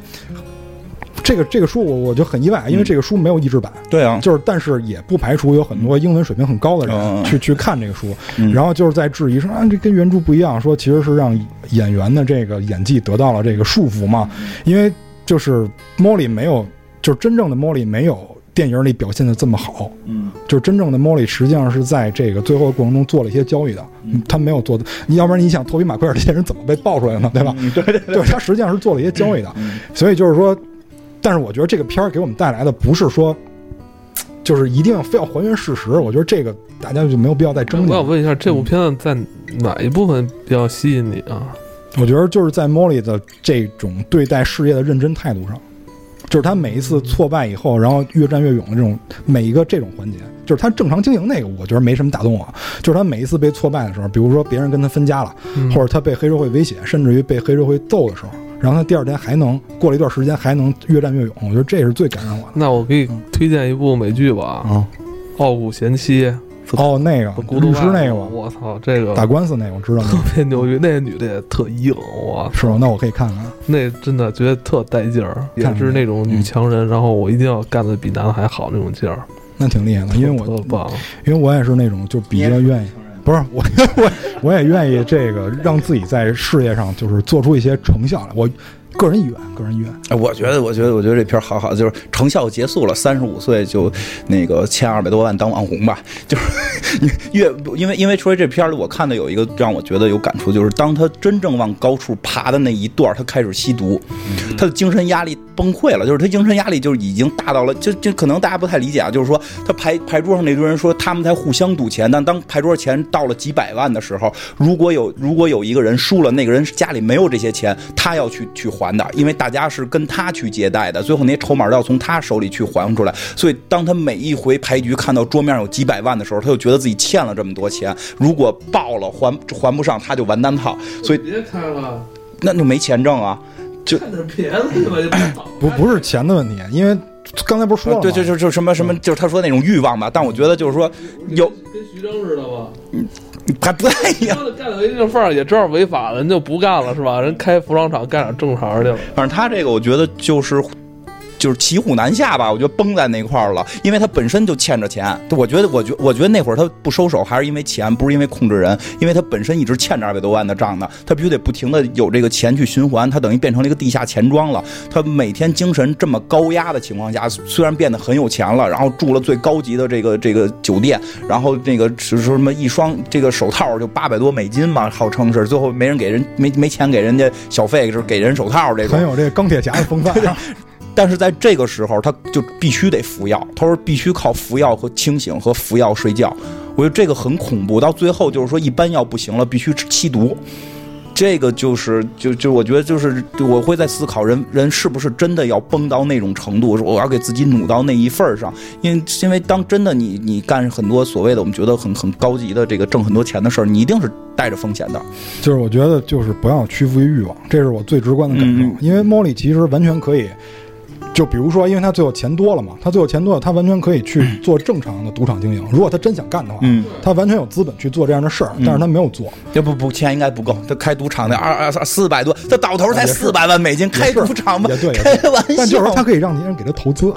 这个这个书我我就很意外，因为这个书没有译制版。对啊，就是，但是也不排除有很多英文水平很高的人嗯。去去看这个书，嗯。然后就是在质疑说啊，这跟原著不一样，说其实是让演员的这个演技得到了这个束缚嘛，因为就是莫莉没有，就是真正的莫莉没有电影里表现的这么好，嗯，就是真正的莫莉实际上是在这个最后的过程中做了一些交易的，嗯。他没有做的，你要不然你想托比马奎尔这些人怎么被爆出来的呢，对吧？嗯对对。对，他实际上是做了一些交易的，嗯所以就是说，但是我觉得这个片儿给我们带来的不是说，就是一定要非要还原事实，我觉得这个大家就没有必要再争论。我想问一下，这部片子在哪一部分比较吸引你啊？我觉得就是在莫莉的这种对待事业的认真态度上，就是他每一次挫败以后，然后越战越勇的这种每一个这种环节，就是他正常经营那个，我觉得没什么打动我。就是他每一次被挫败的时候，比如说别人跟他分家了，嗯或者他被黑社会威胁，甚至于被黑社会揍的时候，然后他第二天还能过了一段时间还能越战越勇，我觉得这是最感染我的。那我给你推荐一部美剧吧，啊，《傲骨贤妻》哦，那个古董律师那个吗，我操，这个打官司那个我知道特，别牛逼，那女的也特硬，我是吗？那我可以看看。那真的觉得特带劲儿，也是那种女强人，然后我一定要干的比男的还好那种劲儿，那挺厉害的，因为我特棒。因为我也是那种就比较愿意，不是我 我我也愿意这个让自己在事业上就是做出一些成效来。我个人意愿，个人意愿。哎我觉得，我觉得，我觉得这片儿好好，就是成效结束了，三十五岁就那个欠二百多万当网红吧，就是越因为因为说这片儿里我看的有一个让我觉得有感触，就是当他真正往高处爬的那一段儿，他开始吸毒，他的精神压力崩溃了，就是他精神压力就是已经大到了，就就可能大家不太理解啊，就是说他牌牌桌上那堆人说他们在互相赌钱，但当牌桌钱到了几百万的时候，如果有如果有一个人输了，那个人家里没有这些钱，他要去去还还的，因为大家是跟他去借贷的，最后那些筹码要从他手里去还出来。所以当他每一回牌局看到桌面有几百万的时候，他就觉得自己欠了这么多钱，如果爆了还还不上，他就完蛋套。所以别开了，那就没钱挣啊。就看点别的吧，就别倒不不是钱的问题，因为刚才不是说了吗？对，就就就什么什么，就是他说那种欲望吧。但我觉得就是说，有跟徐峥似的吧？嗯还不太一样。干到一定份儿，也知道违法了，人就不干了是吧？人开服装厂干点正行去了。反正他这个，我觉得就是。就是骑虎难下吧，我觉得崩在那块儿了，因为他本身就欠着钱。我觉得，我觉，我觉得那会儿他不收手，还是因为钱，不是因为控制人，因为他本身一直欠着二百多万的账呢，他必须得不停的有这个钱去循环，他等于变成了一个地下钱庄了。他每天精神这么高压的情况下，虽然变得很有钱了，然后住了最高级的这个这个酒店，然后那个是说什么一双这个手套就 八百多美金嘛，号称是，最后没人给人没没钱给人家小费，就是给人手套这种，很有这个钢铁侠的风范。但是在这个时候，他就必须得服药。他说必须靠服药和清醒和服药睡觉。我觉得这个很恐怖。到最后就是说，一般药不行了，必须吸毒。这个就是就就我觉得就是我会在思考人人是不是真的要崩到那种程度，我要给自己努到那一份儿上。因为因为当真的你你干很多所谓的我们觉得很很高级的这个挣很多钱的事儿，你一定是带着风险的。就是我觉得就是不要屈服于欲望，这是我最直观的感受。嗯因为莫莉其实完全可以。就比如说，因为他最后钱多了嘛，他最后钱多了，他完全可以去做正常的赌场经营。如果他真想干的话，嗯，他完全有资本去做这样的事儿，但是他没有做。要不不钱应该不够，他开赌场的二二四百多，他倒头才四百万美金，开赌场嘛也对，开对玩笑。但就是说，他可以让别人给他投资。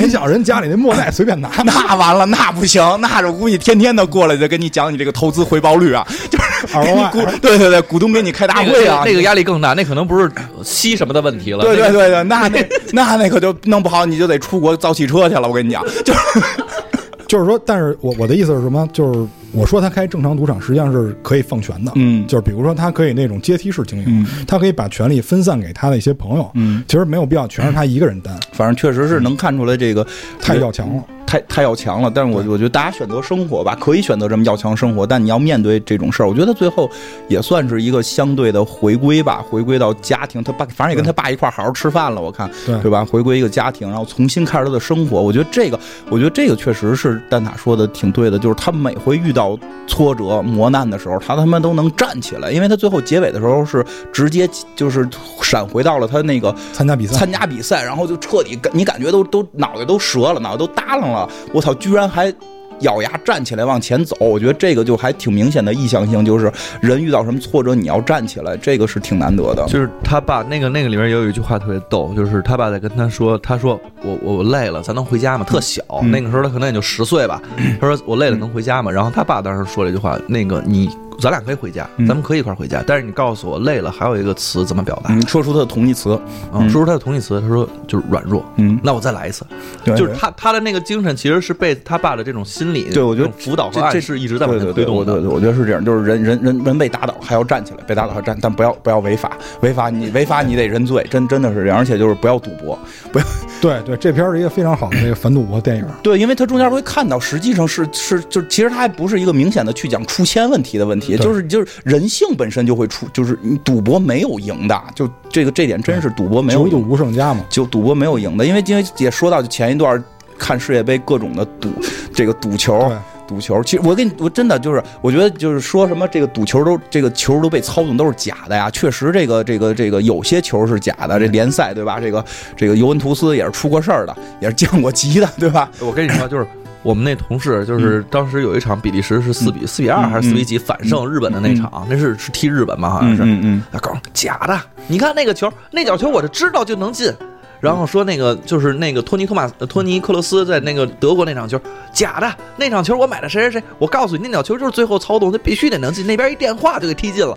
你想人家里那莫奈随便拿，那完了，那不行，那我估计天天的过来就跟你讲你这个投资回报率啊，就是给你 ROI 股，对对对，股东给你开大会啊，个那个压力更大，那可能不是吸什么的问题了。对对对对，那那 那那可就弄不好你就得出国造汽车去了，我跟你讲，就 是 就是说，但是我我的意思是什么？就是我说他开正常赌场，实际上是可以放权的。嗯就是比如说，他可以那种阶梯式经营，嗯他可以把权力分散给他的一些朋友。嗯，其实没有必要全是他一个人担，反正确实是能看出来这个太要强了。太太要强了，但是我我觉得大家选择生活吧，可以选择这么要强生活，但你要面对这种事儿，我觉得最后也算是一个相对的回归吧，回归到家庭，他爸反正也跟他爸一块儿好好吃饭了，我看对。对吧？回归一个家庭，然后重新开始他的生活，我觉得这个，我觉得这个确实是蛋挞说的挺对的，就是他每回遇到挫折磨难的时候，他他妈都能站起来，因为他最后结尾的时候是直接就是闪回到了他那个参加比赛，参加比赛，然后就彻底感你感觉都都脑袋都折了，脑袋都耷楞了，我操，居然还。咬牙站起来往前走，我觉得这个就还挺明显的意向性，就是人遇到什么挫折你要站起来，这个是挺难得的。就是他爸那个那个里面也有一句话特别逗，就是他爸在跟他说，他说我我累了，咱能回家吗？特小，嗯那个时候他可能也就十岁吧。他说我累了能回家吗？然后他爸当时说了一句话，那个你咱俩可以回家，嗯咱们可以一块儿回家，但是你告诉我累了还有一个词怎么表达？嗯，说出他的同义词，嗯，说出他的同义词，他说就是软弱。嗯，那我再来一次，对就是他他的那个精神其实是被他爸的这种心理，对我觉得辅导和这这暗示一直在往对对对，前推动的。我对对，我觉得是这样，就是人人人人被打倒还要站起来，被打倒还站，但不要不要违法，违法你违法你得认罪，真真的是这样，而且就是不要赌博，不要 对对，这片儿是一个非常好的这个反赌博电影。对，因为他中间会看到，实际上是是就其实他还不是一个明显的去讲出千问题的问题，对就是就是人性本身就会出，就是你赌博没有赢的，就这个这点真是赌博没有九赌，无胜家嘛，就赌博没有赢的，因为因为也说到前一段看世界杯各种的赌这个赌球，对，赌球，其实我跟你我真的就是，我觉得就是说什么这个赌球都这个球都被操纵都是假的呀。确实，这个这个这个有些球是假的，这联赛对吧？这个这个尤文图斯也是出过事儿的，也是降过级的，对吧？我跟你说，就是我们那同事，就是当时有一场比利时是四比四比二还是四比几反胜日本的那场，那是是踢日本吧，好像是。嗯嗯他告诉我假的，你看那个球，那脚球我就知道就能进。然后说那个就是那个托尼托马呃托尼克罗斯在那个德国那场球假的，那场球我买的谁谁谁，我告诉你那脚球就是最后操纵，他必须得能进，那边一电话就给踢进了。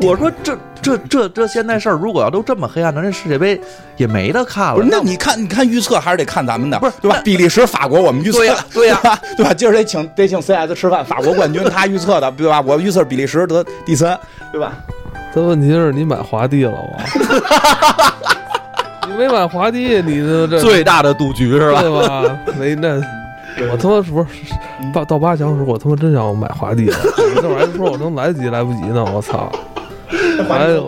我说这这这这现在事儿如果要都这么黑暗，那这世界杯也没得看，。了那你看，你看预测还是得看咱们的，不是对吧？比利时、法国我们预测对呀的，对呀 对吧？对吧？今儿得请得请 CS 吃饭，法国冠军 他预测的，对吧？我预测比利时得第三，对吧？但问题是你买华帝了吗？你没买华帝，你这这最大的赌局是吧？对吧？没那，我他妈不是到到八强时，我他妈真想买华帝了。我这玩意儿说我能来得及来不及呢？我操！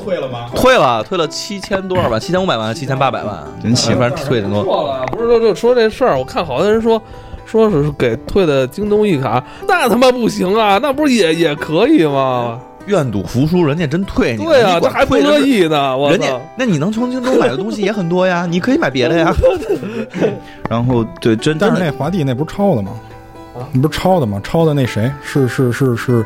退了吗？退了，退了七千多少万？七千五百万，七千八百万，真行反正退的多。错了，不是就就说这事儿，我看好多人说。说是给退的京东一卡，那他妈不行啊！那不是也也可以吗？愿赌服输，人家真退你。对啊，你这还不乐意呢，我人家！，那你能从京东买的东西也很多呀，你可以买别的呀。然后对真但是那华帝那不是抄的吗？啊你不是抄的吗？抄的那谁是是是是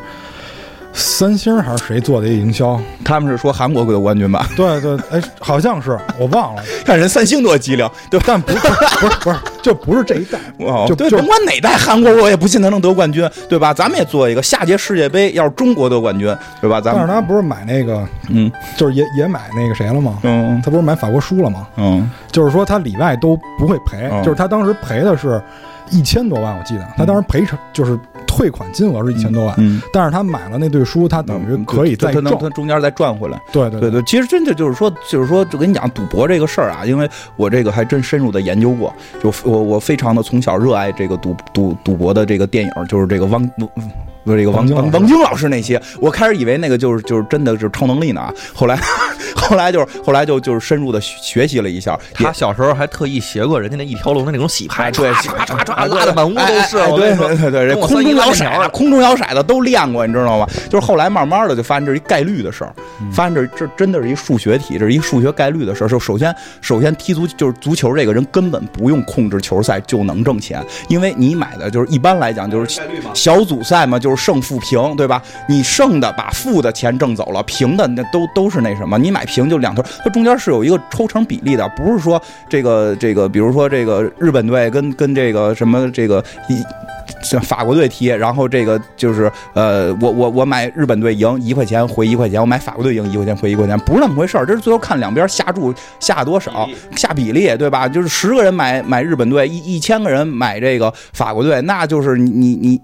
三星还是谁做的一个营销？他们是说韩国得冠军吧？对对，哎，好像是我忘了，看人三星多机灵，对吧？但不是 不是不是，就不是这一代。哦，对，甭管哪代韩国，我也不信他能得冠军，对吧？咱们也做一个下届世界杯，要是中国得冠军，对吧？咱们但是他不是买那个，嗯就是也也买那个谁了吗？嗯他不是买法国输了吗？嗯就是说他里外都不会赔，嗯就是他当时赔的是一千多万，我记得他当时赔偿就是退款金额是一千多万，嗯，但是他买了那对书，他等于可以再他能挣。他中间再赚回来。对对对对，其实真的就是说，就是说，就跟你讲赌博这个事儿啊，因为我这个还真深入的研究过，就我我非常的从小热爱这个赌赌赌博的这个电影，就是这个汪。不是这个王王晶王王晶老师那些，我开始以为那个就是就是真的就是超能力呢啊，后来后来就是后来就就是深入的学习了一下，他小时候还特意学过人家那一条龙的那种洗牌，对唰唰唰唰拉的满屋都是。对对对对，跟我空中摇骰子、空中摇骰子都练过，你知道吗？就是后来慢慢的就发现这是一概率的事儿，发现这这真的是一数学题，这是一数学概率的事儿。就首先首先踢足就是足球这个人根本不用控制球赛就能挣钱，因为你买的就是一般来讲就是小组赛嘛，就是胜负平，对吧？你胜的把负的钱挣走了，平的那都都是那什么，你买平就两头，它中间是有一个抽成比例的，不是说这个这个，比如说这个日本队跟跟这个什么这个一。像法国队踢，然后这个就是呃，我我我买日本队赢一块钱回一块钱，我买法国队赢一块钱回一块钱，不是那么回事儿。这是最后看两边下注下多少，下比例，对吧？就是十个人买买日本队，一一千个人买这个法国队，那就是你你你。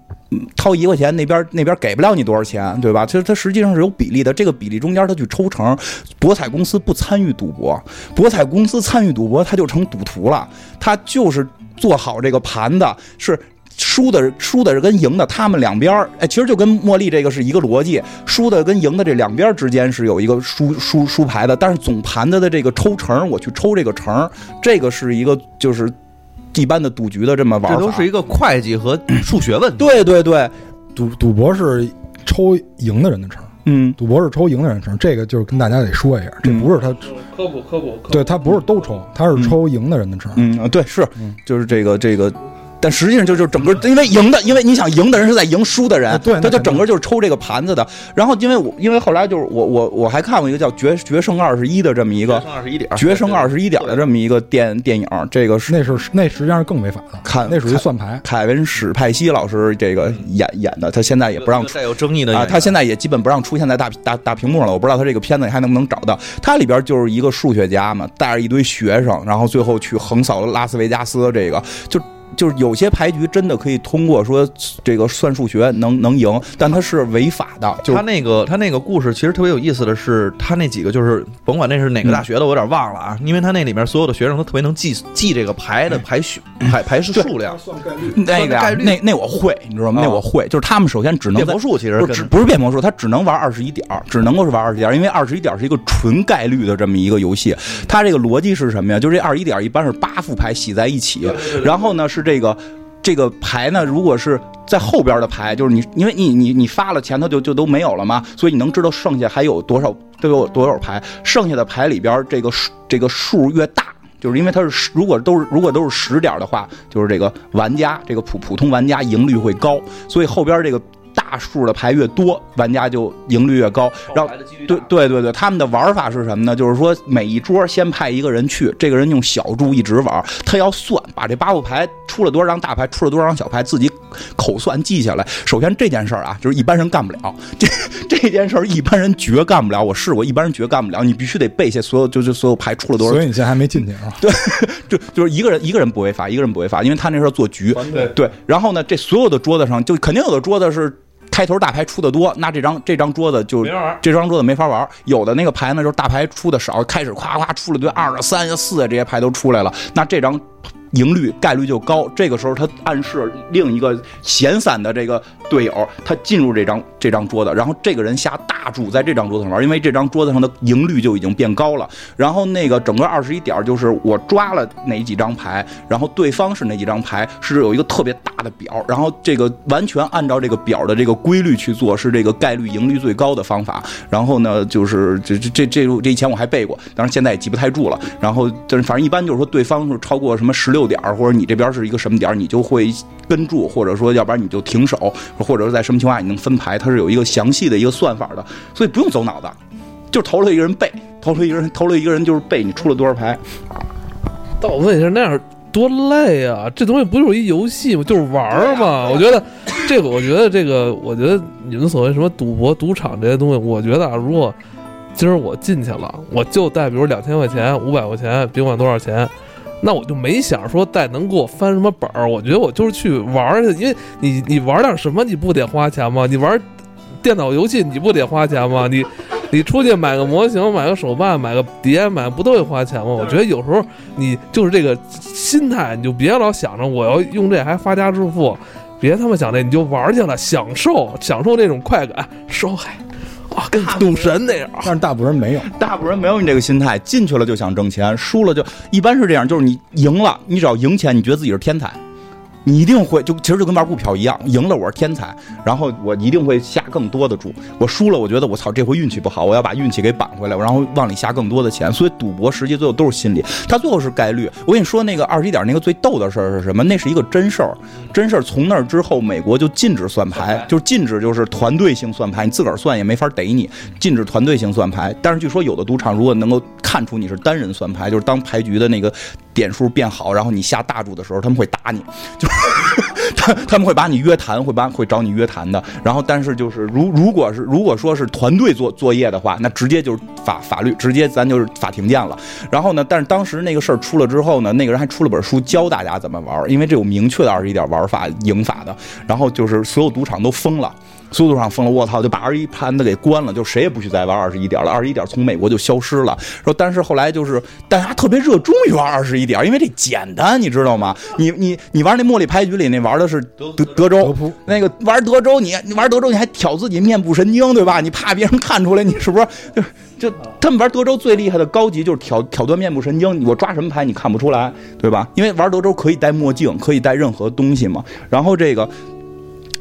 掏一块钱，那边那边给不了你多少钱，对吧？其实它实际上是有比例的，这个比例中间它去抽成。博彩公司不参与赌博，博彩公司参与赌博，它就成赌徒了。它就是做好这个盘的，是输的输的是跟赢的，他们两边儿，哎，其实就跟茉莉这个是一个逻辑，输的跟赢的这两边之间是有一个输输输牌的，但是总盘子的这个抽成，我去抽这个成，这个是一个就是一般的赌局的这么玩法。这都是一个会计和数学问题。对对对，赌赌博是抽赢的人的成，嗯赌博是抽赢的人的成，这个就是跟大家得说一下，这嗯不是他，科普科普，对他不是都抽，他是抽赢的人的成。嗯，啊对，是嗯，就是这个这个。但实际上就就整个，因为赢的，因为你想赢的人是在赢输的人啊，对他就整个就是抽这个盘子的。然后因为我因为后来就是我我我还看过一个叫《决决胜二十一》的这么一个胜二十一点，《决胜二十一点》的这么一个电电影，这个是那是那实际上是更违法的，看那属于算牌。凯文史派西老师这个演演的，他现在也不让出带有争议的啊，他现在也基本不让出现在大大大屏幕上了。我不知道他这个片子还能不能找到。他里边就是一个数学家嘛，带着一堆学生，然后最后去横扫拉斯维加斯。这个就就是有些牌局真的可以通过说这个算数学能能赢，但它是违法的。就他那个他那个故事其实特别有意思的是，他那几个就是甭管那是哪个大学的，我有点忘了啊，因为他那里面所有的学生都特别能记记这个牌的排序排排 是数量，算概率。那个呀概率那那我会，你知道吗？那啊我会，就是他们首先只能变魔术其实不是不是变魔术，他只能玩二十一点，只能够是玩二十一点，因为二十一点是一个纯概率的这么一个游戏。它这个逻辑是什么呀？就是这二十一点一般是八副牌洗在一起，然后呢是这个这个牌呢，如果是在后边的牌，就是你因为你你你发了前头就就都没有了嘛，所以你能知道剩下还有多少都有多少牌，剩下的牌里边这个数这个数越大。就是因为它是，如果都是如果都是十点的话，就是这个玩家这个普普通玩家赢率会高，所以后边这个大数的牌越多，玩家就赢率越高。然后对对对对，他们的玩法是什么呢？就是说每一桌先派一个人去，这个人用小注一直玩，他要算把这八副牌出了多少张大牌，出了多少张小牌，自己口算记下来。首先这件事儿啊，就是一般人干不了，这 这件事儿一般人绝干不了。我试过，一般人绝干不了，你必须得背下所有就就所有牌出了多少所以你现在还没进去啊？对？就就是一个人一个人不违法，一个人不违法，因为他那时候做局，对然后呢，这所有的桌子上就肯定有的桌子是开头大牌出的多，那这张这张桌子就这张桌子没法玩。有的那个牌呢，就是大牌出的少，开始夸夸出了堆二、三啊、四啊这些牌都出来了，那这张。赢率概率就高，这个时候他暗示另一个闲散的这个队友，他进入这张这张桌子，然后这个人下大注在这张桌子上玩，因为这张桌子上的赢率就已经变高了。然后那个整个二十一点就是我抓了哪几张牌，然后对方是哪几张牌，是有一个特别大的表，然后这个完全按照这个表的这个规律去做，是这个概率赢率最高的方法。然后呢，就是这这这这这以前我还背过，当然现在也记不太住了。然后但是反正一般就是说对方是超过什么十六点儿，或者你这边是一个什么点儿，你就会跟住，或者说要不然你就停手，或者是在什么情况下你能分牌，它是有一个详细的一个算法的，所以不用走脑子，就投了一个人背，投了一个人，投了一个人就是背你出了多少牌。但我问一下，那样多累啊！这东西不就是一游戏吗？就是玩儿嘛。我觉得这个，我觉得这个，我觉得你们所谓什么赌博、赌场这些东西，我觉得啊，如果今儿我进去了，我就带比如两千块钱、五百块钱，别管多少钱，那我就没想说再能给我翻什么本儿。我觉得我就是去玩儿去，因为你你玩点什么，你不得花钱吗？你玩电脑游戏，你不得花钱吗？你你出去买个模型、买个手办、买个碟，买不都得花钱吗？我觉得有时候你就是这个心态，你就别老想着我要用这还发家致富，别他妈想这，你就玩去了，享受享受那种快感，烧海啊，跟赌神那样。但是大部分人没有。大部分人没有你这个心态，进去了就想挣钱，输了就一般是这样，就是你赢了，你只要赢钱，你觉得自己是天才。你一定会就其实就跟玩股票一样，赢了我是天才，然后我一定会下更多的注。我输了，我觉得我操这回运气不好，我要把运气给扳回来，然后往里下更多的钱。所以赌博实际最后都是心理，它最后是概率。我跟你说那个二十一点那个最逗的事儿是什么？那是一个真事儿，真事儿。从那儿之后，美国就禁止算牌，就是禁止就是团队性算牌，你自个儿算也没法逮你，禁止团队性算牌。但是据说有的赌场如果能够看出你是单人算牌，就是当牌局的那个点数变好，然后你下大注的时候，他们会打你，就。他他们会把你约谈，会把会找你约谈的。然后，但是就是如如果是如果说是团队做作业的话，那直接就是法法律，直接咱就是法庭见了。然后呢，但是当时那个事儿出了之后呢，那个人还出了本书教大家怎么玩，因为这有明确的二十一点玩法赢法的。然后就是所有赌场都疯了。速度上疯了，我操，就把二十一盘子给关了，就谁也不许再玩二十一点了。二十一点从美国就消失了。说，但是后来就是大家特别热衷于玩二十一点，因为这简单，你知道吗？你你你玩那茉莉牌局里那玩的是德德州，那个玩德州，你你玩德州你还挑自己面部神经，对吧？你怕别人看出来你是不是？就就他们玩德州最厉害的高级就是挑挑断面部神经，我抓什么牌你看不出来，对吧？因为玩德州可以戴墨镜，可以戴任何东西嘛。然后这个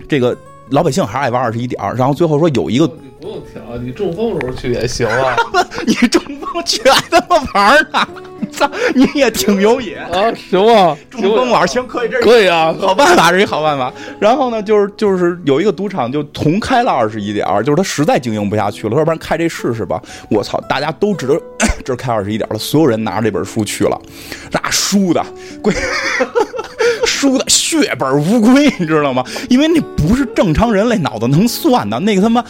这个。老百姓还是爱玩二十一点然后最后说有一个，你不用挑，你中风时候去也行啊。你中风去还他妈玩呢？操，你也挺有瘾啊！行啊，中风玩行可以，这可以啊，好办法是一好办法。然后呢，就是就是有一个赌场就同开了二十一点儿就是他实在经营不下去了，要不然开这试试吧。我操，大家都知道 这开二十一点了，所有人拿着这本书去了，那输的贵。输的血本无归，你知道吗？因为那不是正常人类脑子能算的，那个他妈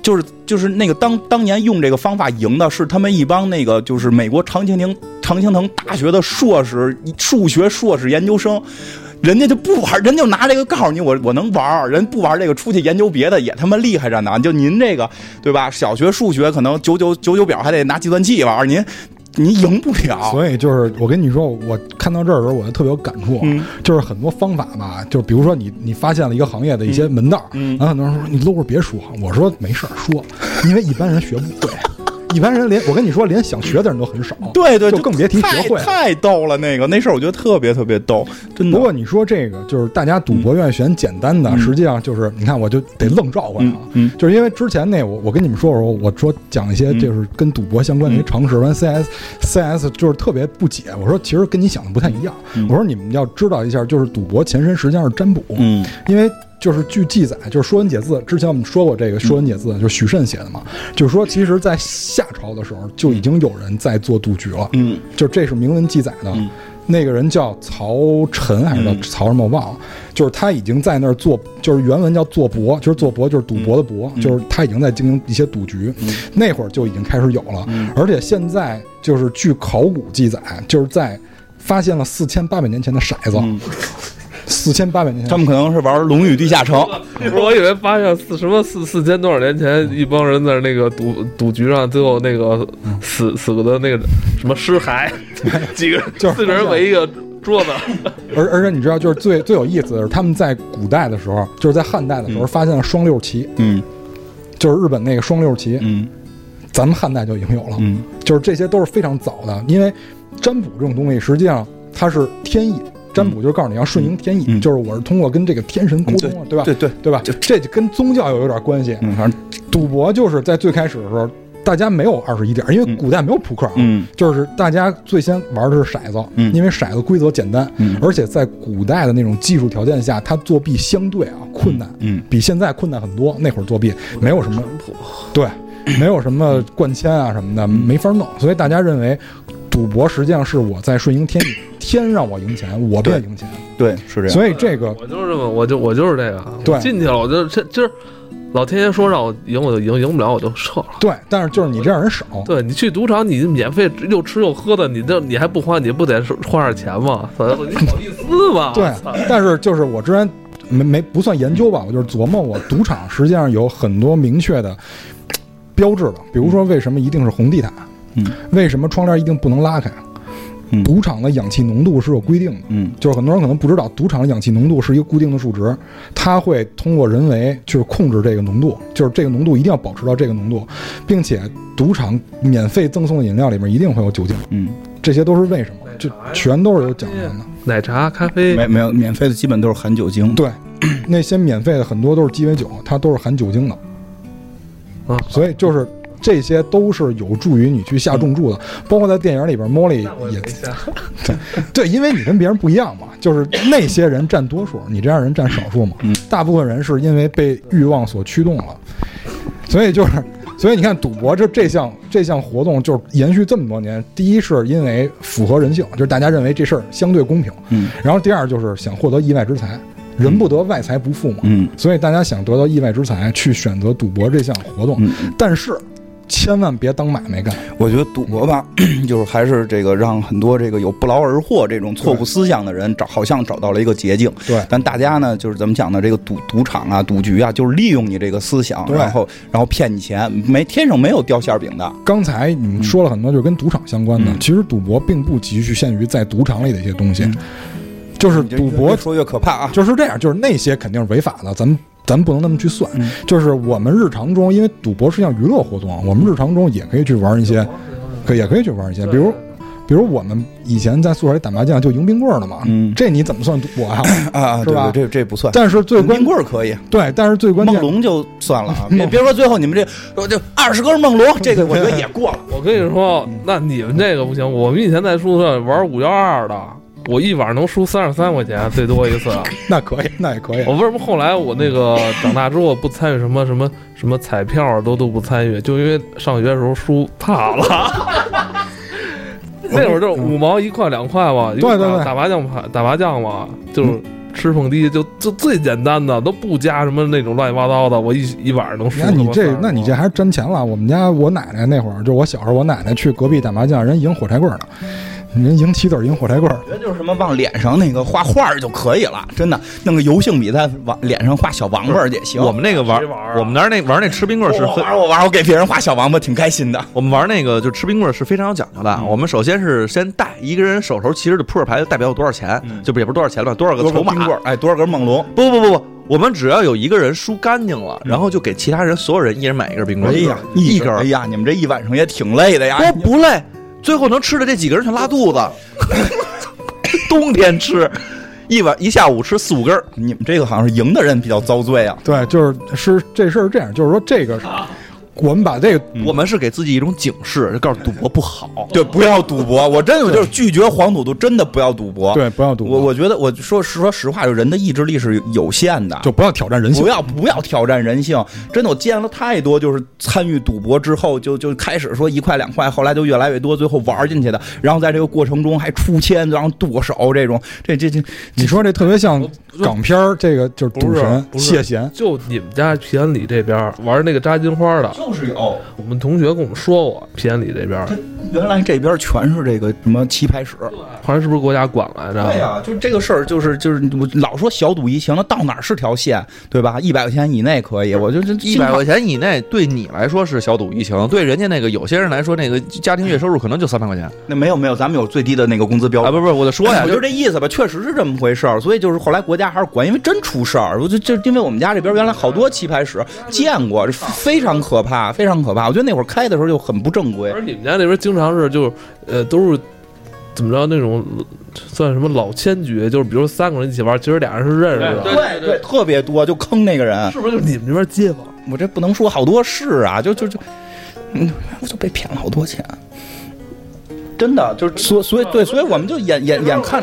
就是就是那个当当年用这个方法赢的是他们一帮那个就是美国常青藤常青藤大学的硕士数学硕士研究生，人家就不玩，人就拿这个告诉你我我能玩，人不玩这个出去研究别的也他妈厉害着呢。就您这个对吧？小学数学可能九九九九表还得拿计算器玩，您。你赢不了，所以就是我跟你说，我看到这儿的时候，我就特别有感触，就是很多方法吧，就比如说你你发现了一个行业的一些门道，然后很多人说你搂着别说，我说没事儿说，因为一般人学不会。一般人连我跟你说，连想学的人都很少。对对，就更别提学会。太逗了，那个那事儿我觉得特别特别逗，真的。不过你说这个，就是大家赌博愿意选简单的，实际上就是你看，我就得愣绕过来啊。嗯，就是因为之前那我我跟你们说说，我说讲一些就是跟赌博相关的一些常识，完 CS CS 就是特别不解。我说其实跟你想的不太一样。我说你们要知道一下，就是赌博前身实际上是占卜。嗯，因为。就是据记载，就是《说文解字》之前我们说过这个《说文解字》，就是许慎写的嘛。就是说，其实，在夏朝的时候就已经有人在做赌局了。嗯，就这是明文记载的。那个人叫曹晨还是叫曹什么我忘了。就是他已经在那儿做，就是原文叫做博，就是做博就是赌博的博，就是他已经在经营一些赌局。那会儿就已经开始有了，而且现在就是据考古记载，就是在发现了四千八百年前的骰子。四千八百年前，他们可能是玩《龙与地下城》。我以为发现四什么四四千多少年前，一帮人在那个赌赌局上，最后那个死死的那个什么尸骸，几个就是四个人围一个桌子。而而且你知道，就是最最有意思的是，他们在古代的时候，就是在汉代的时候，发现了双六旗。嗯，就是日本那个双六旗，嗯咱们汉代就已经有了，嗯就是这些都是非常早的。因为占卜这种东西，实际上它是天意，占卜就是告诉你要顺应天意，嗯。就是我是通过跟这个天神沟通啊，对吧？对对，对吧？这就跟宗教又有点关系。嗯，反正赌博就是在最开始的时候，大家没有二十一点，因为嗯。古代没有扑克啊，嗯。就是大家最先玩的是骰子，嗯。因为骰子规则简单，嗯。而且在古代的那种技术条件下，它作弊相对啊困难，嗯比现在困难很多。那会儿作弊没有什么对，没有什么灌签啊什么的，没法弄，所以大家认为赌博实际上是我在顺应天意，天让我赢钱，我便赢钱。对是这样。所以这个我就是这么，我就我就是这个，对进去了，我就这今儿老天爷说让我赢我就赢，赢不了我就撤了。对，但是就是你这样人少，对你去赌场，你免费又吃又喝的，你这你还不花，你不得花点钱吗？你好意思吗？对，但是就是我之前没没不算研究吧，我就是琢磨我赌场实际上有很多明确的标志的，比如说为什么一定是红地毯，嗯，为什么窗帘一定不能拉开，嗯赌场的氧气浓度是有规定的。嗯就是很多人可能不知道，赌场的氧气浓度是一个固定的数值，它会通过人为就是控制这个浓度，就是这个浓度一定要保持到这个浓度，并且赌场免费赠送的饮料里面一定会有酒精，嗯，这些都是为什么？这全都是有讲究的。奶茶、咖啡，没没有免费的基本都是含酒精。对，那些免费的很多都是鸡尾酒，它都是含酒精的，啊，所以就是这些都是有助于你去下重注的。包括在电影里边，莫莉也对，因为你跟别人不一样嘛，就是那些人占多数，你这样人占少数嘛。嗯大部分人是因为被欲望所驱动了，所以就是。所以你看，赌博这这项这项活动就是延续这么多年。第一是因为符合人性，就是大家认为这事儿相对公平；嗯然后第二就是想获得意外之财，人不得外财不富嘛。嗯所以大家想得到意外之财，去选择赌博这项活动，嗯，但是千万别当买卖干。我觉得赌博吧，就是还是这个让很多这个有不劳而获这种错误思想的人找，好像找到了一个捷径。对但大家呢，就是怎么讲呢？这个赌赌场啊、赌局啊，就是利用你这个思想，然后然后骗你钱，没天上没有掉馅儿饼的。刚才你们说了很多，就是跟赌场相关的。嗯其实赌博并不局限于在赌场里的一些东西，嗯就是赌博越说越可怕啊！就是这样，就是那些肯定是违法的，咱们咱们不能那么去算。嗯就是我们日常中，因为赌博是项娱乐活动，我们日常中也可以去玩一些，可也可以去玩一些，比如。比如我们以前在宿舍里打麻将就赢冰棍儿的嘛，嗯这你怎么算赌博啊？啊啊，是吧对对，这这不算。但是最关冰棍儿可以，对，但是最关键梦龙就算了啊！别别说最后你们这呃就二十根梦龙，这个我觉得也过了。我跟你说，那你们这个不行。我们以前在宿舍玩五幺二的，我一晚上能输三十三块钱，最多一次。那可以，那也可以。我为什么后来我那个长大之后不参与什么什么什么彩票都都不参与，就因为上学的时候输怕了。那会儿就五毛一块两块嘛，对对对打打麻将牌打麻将嘛，就是吃蹦迪就就最简单的，都不加什么那种乱七八糟的，我一一晚上能输那你这他妈30，那你这还是沾钱了。我们家我奶奶那会儿，就我小时候，我奶奶去隔壁打麻将，人赢火柴棍儿呢，人赢棋子儿赢火柴棍儿。我觉得就是什么往脸上那个画画儿就可以了，真的弄个油性笔在往脸上画小王八儿也行。我们那个玩谁玩啊我们那儿那玩那吃冰棍儿是分我玩我玩，我给别人画小王八挺开心的。我们玩那个就吃冰棍儿是非常有讲究的。我们首先是先带一个人手头其实的扑克牌就代表有多少钱，就不也不是多少钱吧，多少个筹码。少冰棍，哎，多少根梦龙？不不不不，我们只要有一个人输干净了，然后就给其他人所有人一人买一根冰棍儿。哎呀，一根儿根哎呀，你们这一晚上也挺累的呀。不不累，最后能吃的这几个人全拉肚子。冬天吃，一晚一下午吃四五根儿。你们这个好像是赢的人比较遭罪啊。对，就是是这事儿是这样，就是说这个是我们把这个我们是给自己一种警示，就告诉赌博不好。对，不要赌博，我真的就是拒绝黄赌毒，真的不要赌博。对不要赌博，我我觉得，我说实说实话，就人的意志力是有限的，就不要挑战人性。不。要不要挑战人性。真的，我见了太多，就是参与赌博之后，就就开始说一块两块，后来就越来越多，最后玩进去的，然后在这个过程中还出千，然后剁手这种，这这这，你说这特别像港片儿，这个就是赌神谢贤，就你们家平安里这边玩那个扎金花的，就是有。我们同学跟我们说过，平安里这边原来这边全是这个什么棋牌室。后来是不是国家管来着？对呀、就这个事儿，就是就是我老说小赌怡情，那到哪儿是条线，对吧？一百块钱以内可以，我就这一百块钱以内对你来说是小赌怡情，对人家那个有些人来说，那个家庭月收入可能就三百块钱那没有没有，咱们有最低的那个工资标啊！准。不是不是，我就说呀，我就就这意思吧，确实是这么回事儿，所以就是后来国家还是管，因为真出事儿。我就就因为我们家这边原来好多棋牌室见过，非常可怕，非常可怕。我觉得那会儿开的时候就很不正规而。你们家那边经常是就是呃都是怎么着那种算什么老千局，就是比如三个人一起玩，其实俩人是认识的，对对，特别多，就坑那个人。是不是就你们这边街坊？我这不能说好多事啊，就就就，嗯，我就被骗了好多钱，真的就是所所以对，所以我们就眼眼眼看。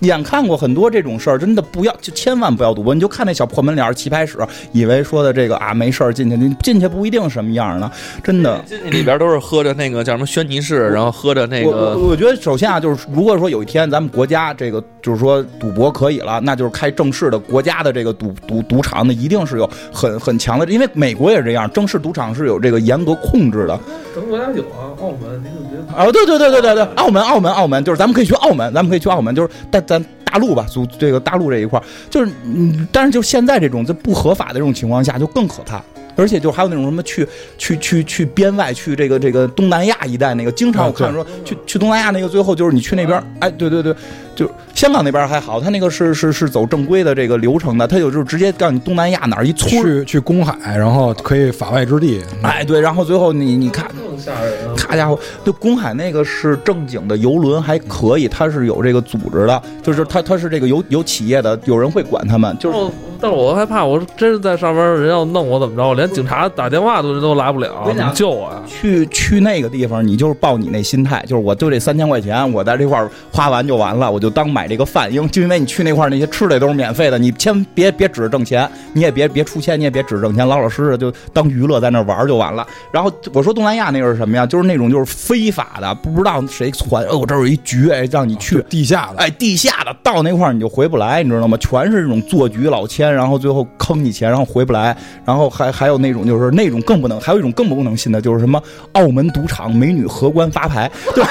眼看过很多这种事儿，真的不要就千万不要赌博。你就看那小破门脸儿棋牌室，以为说的这个啊没事儿进去，你进去不一定什么样呢，真的。进去里边都是喝着那个叫什么轩尼诗，然后喝着那我我个我觉得首先啊，就是如果说有一天咱们国家这个就是说赌博可以了，那就是开正式的国家的这个赌赌赌场，那一定是有很很强的，因为美国也是这样，正式赌场是有这个严格控制的。咱们国家有啊，澳门，你怎么别啊，对对对对对对，澳门澳门澳门，就是咱们可以去澳门，咱们可以去澳门，就是但咱大陆吧，组这个大陆这一块儿，就是嗯，但是就现在这种在不合法的这种情况下，就更可怕。而且就还有那种什么去去去去边外去这个这个东南亚一带那个，经常我看说去去东南亚那个，最后就是你去那边，哎，对对对，就香港那边还好，他那个是是是走正规的这个流程的，他有就是直接告诉你东南亚哪儿一村，去去公海，然后可以法外之地。哎对，然后最后你你看更吓人啊！好家伙，就公海那个是正经的游轮，还可以，它是有这个组织的，就是它它是这个有有企业的，有人会管他们，就是但是我害怕，我真是在上边人要弄我怎么着，我连警察打电话都都来不了，救我呀？去去那个地方，你就是抱你那心态，就是我就这三千块钱，我在这块儿花完就完了，我就当买这个饭，因为就因为你去那块儿那些吃的都是免费的，你千别别指着挣钱，你也别别出钱，你也别指着挣钱，老老实实就当娱乐在那玩儿就完了。然后我说东南亚那个是什么呀？就是那种就是非法的，不知道谁传，哦，我这儿有一局，哎，让你去。地下的，哎，地下的到那块儿你就回不来，你知道吗？全是这种做局老千，然后最后坑你钱，然后回不来，然后还还有那种就是那种更不能，还有一种更不能信的，就是什么澳门赌场美女荷官发牌，对吧？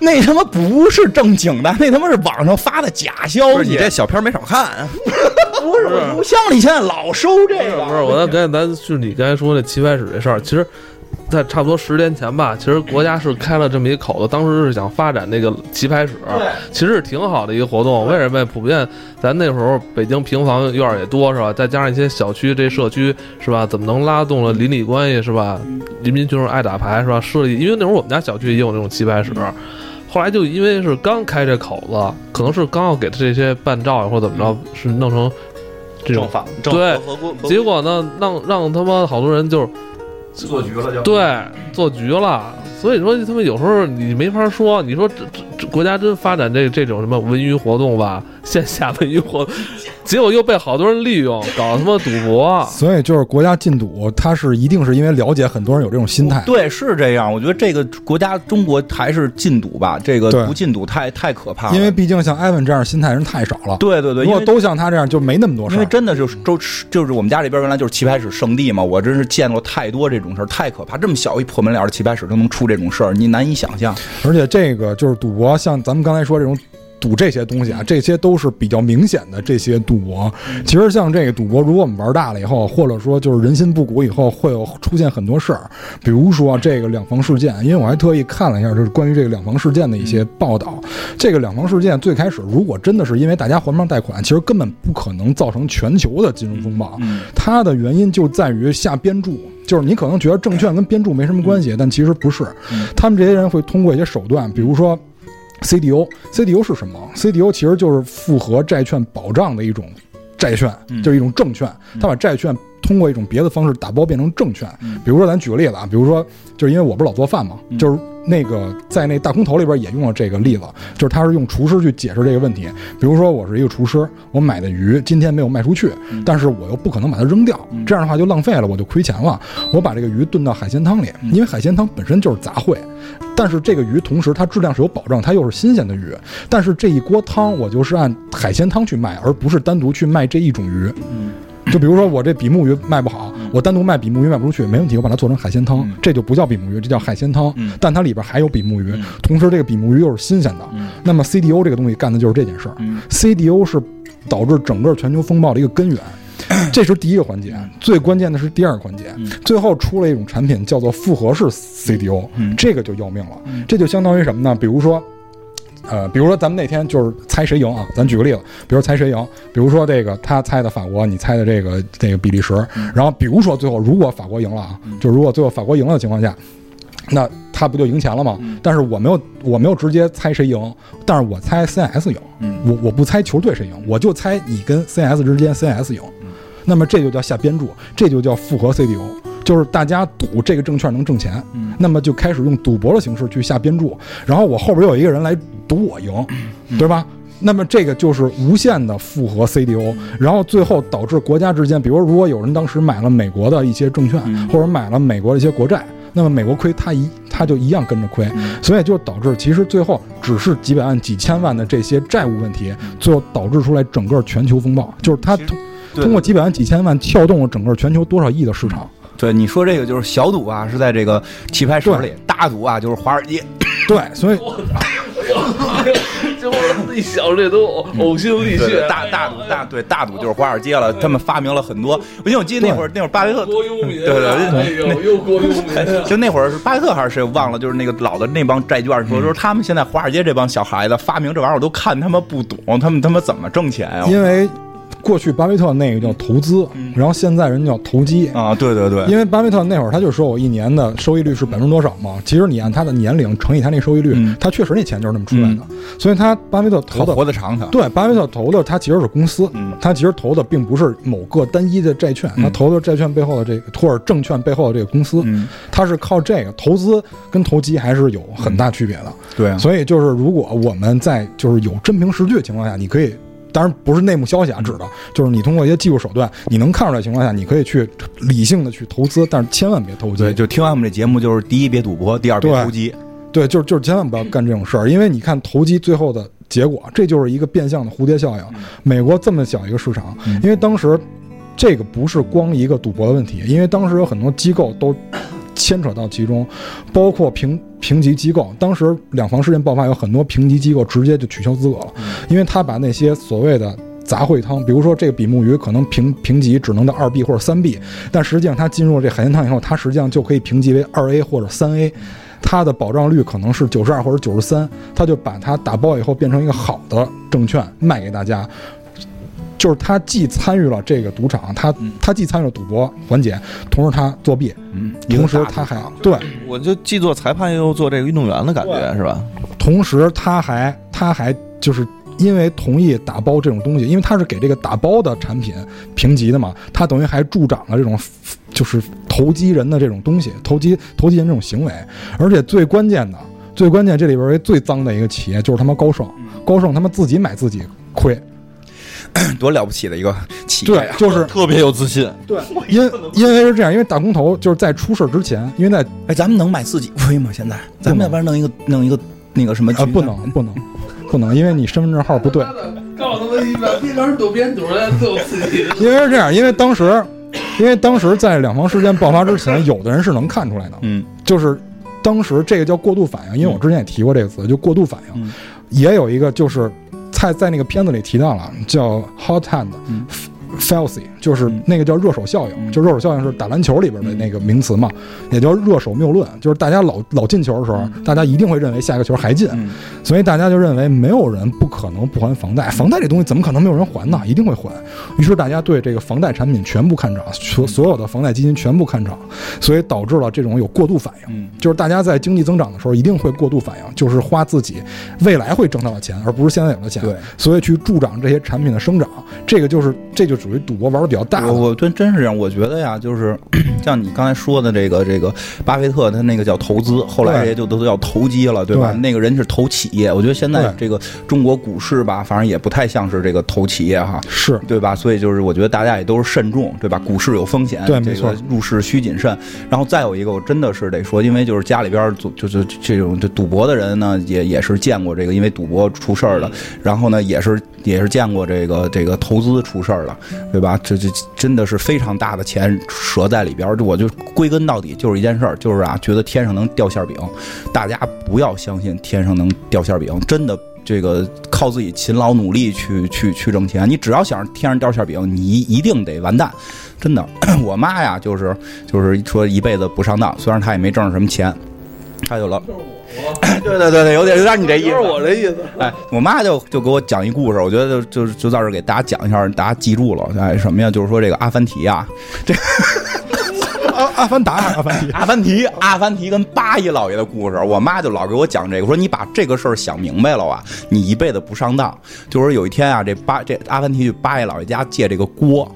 那他妈不是正经的，那他妈是网上发的假消息。你这小片儿没少看啊，不是我邮箱里现在老收这个，不是，我再跟咱就是你刚才说那棋牌室这事儿，其实，在差不多十年前吧，其实国家是开了这么一口子，当时是想发展那个棋牌室，其实是挺好的一个活动。为什么？普遍咱那时候北京平房院儿也多是吧？再加上一些小区这社区是吧？怎么能拉动了邻里关系是吧？人民群众爱打牌是吧？设立，因为那时候我们家小区也有那种棋牌室。后来就因为是刚开这口子，可能是刚要给他这些办照或者怎么着，是弄成这种正法正对结果呢，让让他妈好多人就是做局了就。对做局了，所以说他们有时候你没法说，你说这这这国家真发展这这种什么文娱活动吧，线下文娱活动，结果又被好多人利用，搞他妈赌博。所以就是国家禁赌，它是一定是因为了解很多人有这种心态。对，是这样。我觉得这个国家中国还是禁赌吧，这个不禁赌太太可怕了。因为毕竟像艾文这样心态人太少了。对对对，因为如果都像他这样，就没那么多事儿。因为真的就是周就是我们家这边原来就是棋牌室圣地嘛，我真是见过太多这种事儿，太可怕。这么小一破门脸的棋牌室都能出这种事儿，你难以想象。而且这个就是赌博，像咱们刚才说这种赌这些东西啊，这些都是比较明显的这些赌博。其实像这个赌博，如果我们玩大了以后，或者说就是人心不古以后，会有出现很多事儿，比如说这个两房事件。因为我还特意看了一下，就是关于这个两房事件的一些报道。这个两房事件最开始，如果真的是因为大家还不上贷款，其实根本不可能造成全球的金融风暴。嗯，它的原因就在于下边注，就是你可能觉得证券跟编注没什么关系，但其实不是。他们这些人会通过一些手段，比如说 CDO，CDO 是什么？CDO 其实就是复合债券保障的一种债券，嗯就是一种证券。他把债券通过一种别的方式打包变成证券。嗯比如说，咱举个例子啊，比如说，就是因为我不是老做饭嘛，嗯就是那个在那大空头里边也用了这个例子，就是他是用厨师去解释这个问题。比如说，我是一个厨师，我买的鱼今天没有卖出去，嗯但是我又不可能把它扔掉，这样的话就浪费了，我就亏钱了。我把这个鱼炖到海鲜汤里，嗯因为海鲜汤本身就是杂烩，但是这个鱼同时它质量是有保证，它又是新鲜的鱼。但是这一锅汤我就是按海鲜汤去卖，而不是单独去卖这一种鱼。就比如说我这比目鱼卖不好，我单独卖比目鱼卖不出去，没问题，我把它做成海鲜汤嗯，这就不叫比目鱼，这叫海鲜汤嗯，但它里边还有比目鱼嗯，同时这个比目鱼又是新鲜的。嗯那么 CDO 这个东西干的就是这件事儿嗯，CDO 是导致整个全球风暴的一个根源。这是第一个环节，最关键的是第二个环节嗯。最后出了一种产品叫做复合式 CDO，嗯这个就要命了嗯。这就相当于什么呢？比如说，呃，比如说咱们那天就是猜谁赢啊，咱举个例子，比如猜谁赢，比如说这个他猜的法国，你猜的这个这个比利时，然后比如说最后如果法国赢了啊，就如果最后法国赢了的情况下，那他不就赢钱了吗？但是我没有我没有直接猜谁赢，但是我猜 CS 赢，嗯。我我不猜球队谁赢，我就猜你跟 CS 之间 CS 赢，那么这就叫下边注，这就叫复合 CDO，就是大家赌这个证券能挣钱，嗯那么就开始用赌博的形式去下边注，然后我后边有一个人来赌我赢，对吧？那么这个就是无限的复合 CDO，然后最后导致国家之间，比如如果有人当时买了美国的一些证券，嗯。或者买了美国的一些国债，那么美国亏，他一他就一样跟着亏，所以就导致其实最后只是几百万、几千万的这些债务问题，最后导致出来整个全球风暴，就是它通通过几百万、几千万撬动了整个全球多少亿的市场。对，你说这个就是小赌啊，是在这个棋牌室里；大赌啊，就是华尔街。对，所以就我一想这都呕心沥血。大大赌大对大赌就是华尔街了，他们发明了很多。因为我记得那会儿那会儿巴菲特，国庸民，对对对又国庸民。就那会儿是巴菲特还是谁忘了，就是那个老的那帮债券说，说他们现在华尔街这帮小孩子发明这玩意儿，我都看他们不懂，他们他妈怎么挣钱呀？因为过去巴菲特那个叫投资，然后现在人叫投机。啊，对对对，因为巴菲特那会儿他就说我一年的收益率是百分之多少嘛，其实你按他的年龄乘以他那收益率，嗯。他确实那钱就是那么出来的，所以他巴菲特投的活得长他。对，巴菲特投的他其实是公司，嗯。他其实投的并不是某个单一的债券，嗯。他投的债券背后的这个或者证券背后的这个公司，嗯，他是靠这个投资跟投机还是有很大区别的。对啊，所以就是如果我们在就是有真凭实据的情况下，你可以。当然不是内幕消息啊，指的就是你通过一些技术手段，你能看出来的情况下，你可以去理性的去投资，但是千万别投机。对，就听完我们这节目，就是第一别赌博，第二别投机。对，就是就是千万不要干这种事儿，因为你看投机最后的结果，这就是一个变相的蝴蝶效应。美国这么小一个市场，因为当时这个不是光一个赌博的问题，因为当时有很多机构都牵扯到其中，包括评评级机构。当时两房事件爆发，有很多评级机构直接就取消资格了，因为他把那些所谓的。杂烩汤，比如说这个比目鱼可能评评级只能到二 B 或者三 B，但实际上它进入了这海鲜汤以后，它实际上就可以评级为二 A 或者三 A，它的保障率可能是九十二或者九十三，他就把它打包以后变成一个好的证券卖给大家。就是他既参与了这个赌场，他他既参与了赌博环节，同时他作弊，嗯，同时他还对，我就既做裁判又做这个运动员的感觉是吧？同时他还他还就是因为同意打包这种东西，因为他是给这个打包的产品评级的嘛，他等于还助长了这种就是投机人的这种东西，投机投机人这种行为，而且最关键的。最关键，这里边儿最脏的一个企业就是他妈高盛，高盛他妈自己买自己亏，多了不起的一个企业对！，就是特别有自信，对，因因为是这样，因为大空头就是在出事之前，因为在哎，咱们能买自己亏吗？现在咱们要不然弄一个弄一个那个什么啊不能不能不能，因为你身份证号不对，告诉他们一边边边赌边赌的都有自己。因为是这样，因为当时，因为当时在两房事件爆发之前，有的人是能看出来的，嗯就是当时这个叫过度反应，因为我之前也提过这个词，就过度反应，嗯也有一个就是在在那个片子里提到了，叫 hot hand。嗯 Fallacy 就是嗯那个叫热手效应，嗯就热手效应是打篮球里边的那个名词嘛，也叫热手谬论，就是大家老老进球的时候，大家一定会认为下一个球还进，嗯所以大家就认为没有人不可能不还房贷，房贷这东西怎么可能没有人还呢？一定会还。于是大家对这个房贷产品全部看涨，所所有的房贷基金全部看涨，所以导致了这种有过度反应。嗯就是大家在经济增长的时候一定会过度反应，就是花自己未来会挣到的钱，而不是现在有的钱。对，所以去助长这些产品的生长，这个就是这就属于赌博玩的比较大的。我我真真是这样，我觉得呀，就是 像你刚才说的这个这个巴菲特他那个叫投资，后来对也就都都叫投机了，对吧？对那个人是投企业，我觉得现在这个中国股市吧，反正也不太像是这个投企业哈。是对吧？所以就是我觉得大家也都是慎重，对吧？股市有风险，这对没错个入市需谨慎。然后再有一个，我真的是得说，因为就是家里边就就是这种就赌博的人呢，也也是见过这个，因为赌博出事儿的。然后呢，也是也是见过这个这个投资出事儿的，对吧？这这真的是非常大的钱折在里边儿。我就归根到底就是一件事儿，就是啊，觉得天上能掉馅饼，大家不要相信天上能掉馅饼，真的。这个靠自己勤劳努力去去去挣钱，你只要想让天上掉馅饼，你一定得完蛋，真的。我妈呀，就是就是说一辈子不上当，虽然她也没挣着什么钱，她就老。对 对对对，有点有点你这意思，我这意思。哎，我妈就就给我讲一故事，我觉得就就就在这儿给大家讲一下，大家记住了。哎，什么呀？就是说这个阿凡提啊，这 阿阿凡达阿凡提？阿凡提，阿凡提跟八爷老爷的故事，我妈就老给我讲这个，说你把这个事儿想明白了啊，你一辈子不上当。就是有一天啊，这八这阿凡提去八爷老爷家借这个锅。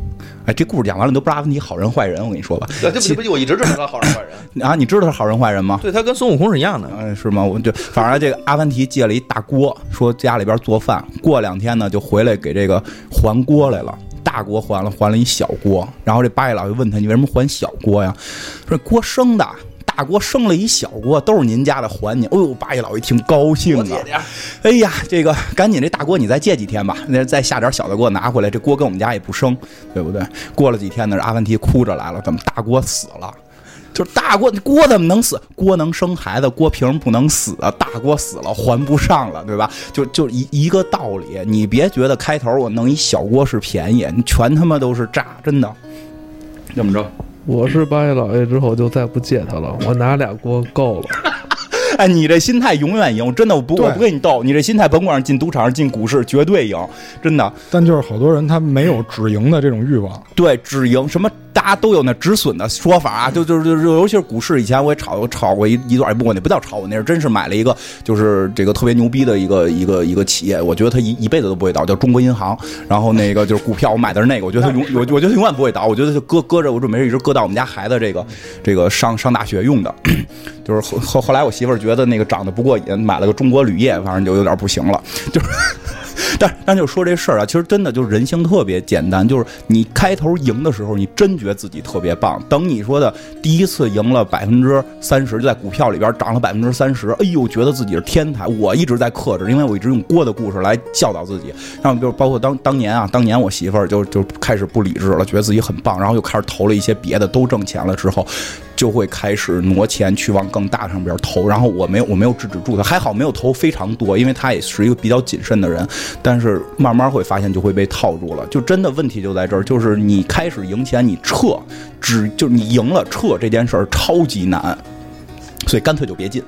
哎，这故事讲完了，你都不知道阿凡提好人坏人。我跟你说吧，对不不，我一直知道他好人坏人 啊。你知道他好人坏人吗？对他跟孙悟空是一样的，哎，是吗？我就反正这个阿凡提借了一大锅，说家里边做饭，过两天呢就回来给这个还锅来了。大锅还了，还了一小锅。然后这八爷老就问他：“你为什么还小锅呀？”说：“锅生的。”大锅生了一小锅，都是您家的，还你。哎呦，八爷老一听高兴啊！哎呀，这个赶紧这大锅你再借几天吧，那再下点小的给我拿回来。这锅跟我们家也不生，对不对？过了几天呢，阿凡提哭着来了，怎么大锅死了？就是大锅锅怎么能死？锅能生孩子，锅凭不能死啊？大锅死了还不上了，对吧？就就一一个道理，你别觉得开头我弄一小锅是便宜，你全他妈都是诈，真的。怎么着？我是八爷老爷之后就再不借他了，我拿俩锅够了。哎，你这心态永远赢，真的，我不我不跟你斗，你这心态甭管是进赌场进股市，绝对赢，真的。但就是好多人他没有止盈的这种欲望，对，止盈什么？大家都有那止损的说法啊，就就是就尤其是股市，以前我也炒炒过一一段，不过那不叫炒，我那是真是买了一个，就是这个特别牛逼的一个一个一个企业，我觉得它一一辈子都不会倒，叫中国银行。然后那个就是股票，我买的是那个，我觉得它永我我觉得永远不会倒，我觉得就搁搁着，我准备一直搁到我们家孩子这个这个上上大学用的。就是后后后来我媳妇儿觉得那个长得不过瘾，买了个中国铝业，反正就有点不行了，就是。但但就说这事儿啊，其实真的就是人性特别简单，就是你开头赢的时候，你真觉觉得自己特别棒。等你说的第一次赢了百分之三十，就在股票里边涨了百分之三十，哎呦，觉得自己是天才。我一直在克制，因为我一直用郭的故事来教导自己。然后就包括当当年啊，当年我媳妇儿就就开始不理智了，觉得自己很棒，然后又开始投了一些别的，都挣钱了之后。就会开始挪钱去往更大上边投，然后我没有我没有制止住他，还好没有投非常多，因为他也是一个比较谨慎的人。但是慢慢会发现就会被套住了，就真的问题就在这儿，就是你开始赢钱你撤，只就是你赢了撤这件事儿超级难，所以干脆就别进。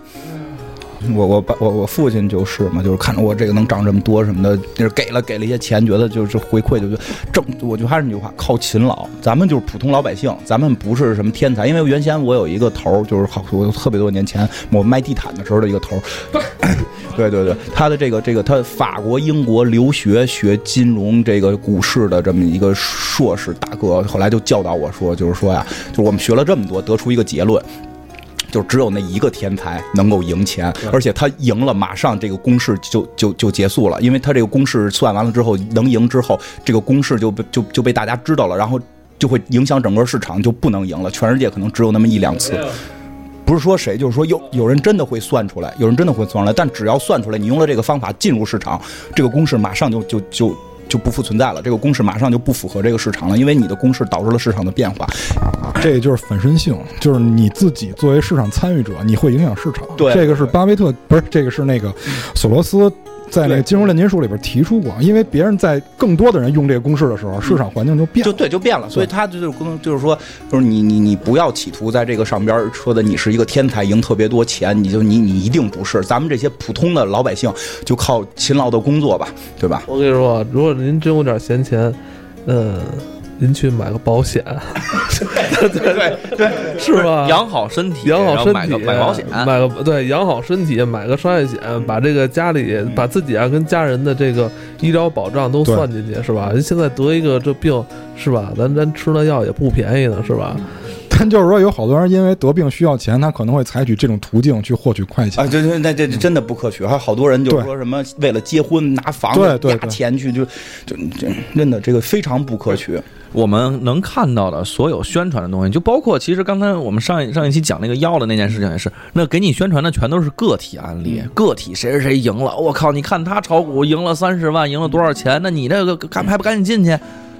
我我爸我我父亲就是嘛，就是看着我这个能涨这么多什么的，就是给了给了一些钱，觉得就是回馈，就就挣。我就还是那句话，靠勤劳。咱们就是普通老百姓，咱们不是什么天才。因为原先我有一个头，就是好我特别多年前我卖地毯的时候的一个头。对对对，他的这个这个他法国英国留学学金融这个股市的这么一个硕士大哥，后来就教导我说，就是说呀，就我们学了这么多，得出一个结论。就只有那一个天才能够赢钱，而且他赢了，马上这个公式就就就结束了，因为他这个公式算完了之后能赢之后，这个公式就被就就被大家知道了，然后就会影响整个市场，就不能赢了。全世界可能只有那么一两次，不是说谁，就是说有有人真的会算出来，有人真的会算出来，但只要算出来，你用了这个方法进入市场，这个公式马上就就就。就不复存在了，这个公式马上就不符合这个市场了，因为你的公式导致了市场的变化。这就是反身性，就是你自己作为市场参与者，你会影响市场。对，这个是巴菲特，不是这个是那个索罗斯。在那个金融炼金术里边提出过，因为别人在更多的人用这个公式的时候，市场环境就变，就对，就变了。所以他就是跟就是说，就是你你你不要企图在这个上边说的你是一个天才，赢特别多钱，你就你你一定不是。咱们这些普通的老百姓就靠勤劳的工作吧，对吧？我跟你说，如果您真有点闲钱，嗯。您去买个保险，对对对对，是吧？养好身体，养好身体，买个保险，买个对，养好身体，买个商业险，把这个家里，把自己啊跟家人的这个医疗保障都算进去，是吧？人现在得一个这病，是吧？咱咱吃那药也不便宜呢，是吧？但就是说，有好多人因为得病需要钱，他可能会采取这种途径去获取快钱啊！这这那这真的不可取。还有好多人就是说什么为了结婚拿房子压钱去，就就这真的这个非常不可取。我们能看到的所有宣传的东西，就包括其实刚才我们上一上一期讲那个药的那件事情也是，那给你宣传的全都是个体案例，个体谁谁谁赢了，我靠，你看他炒股赢了三十万，赢了多少钱？那你这个赶还不赶紧进去？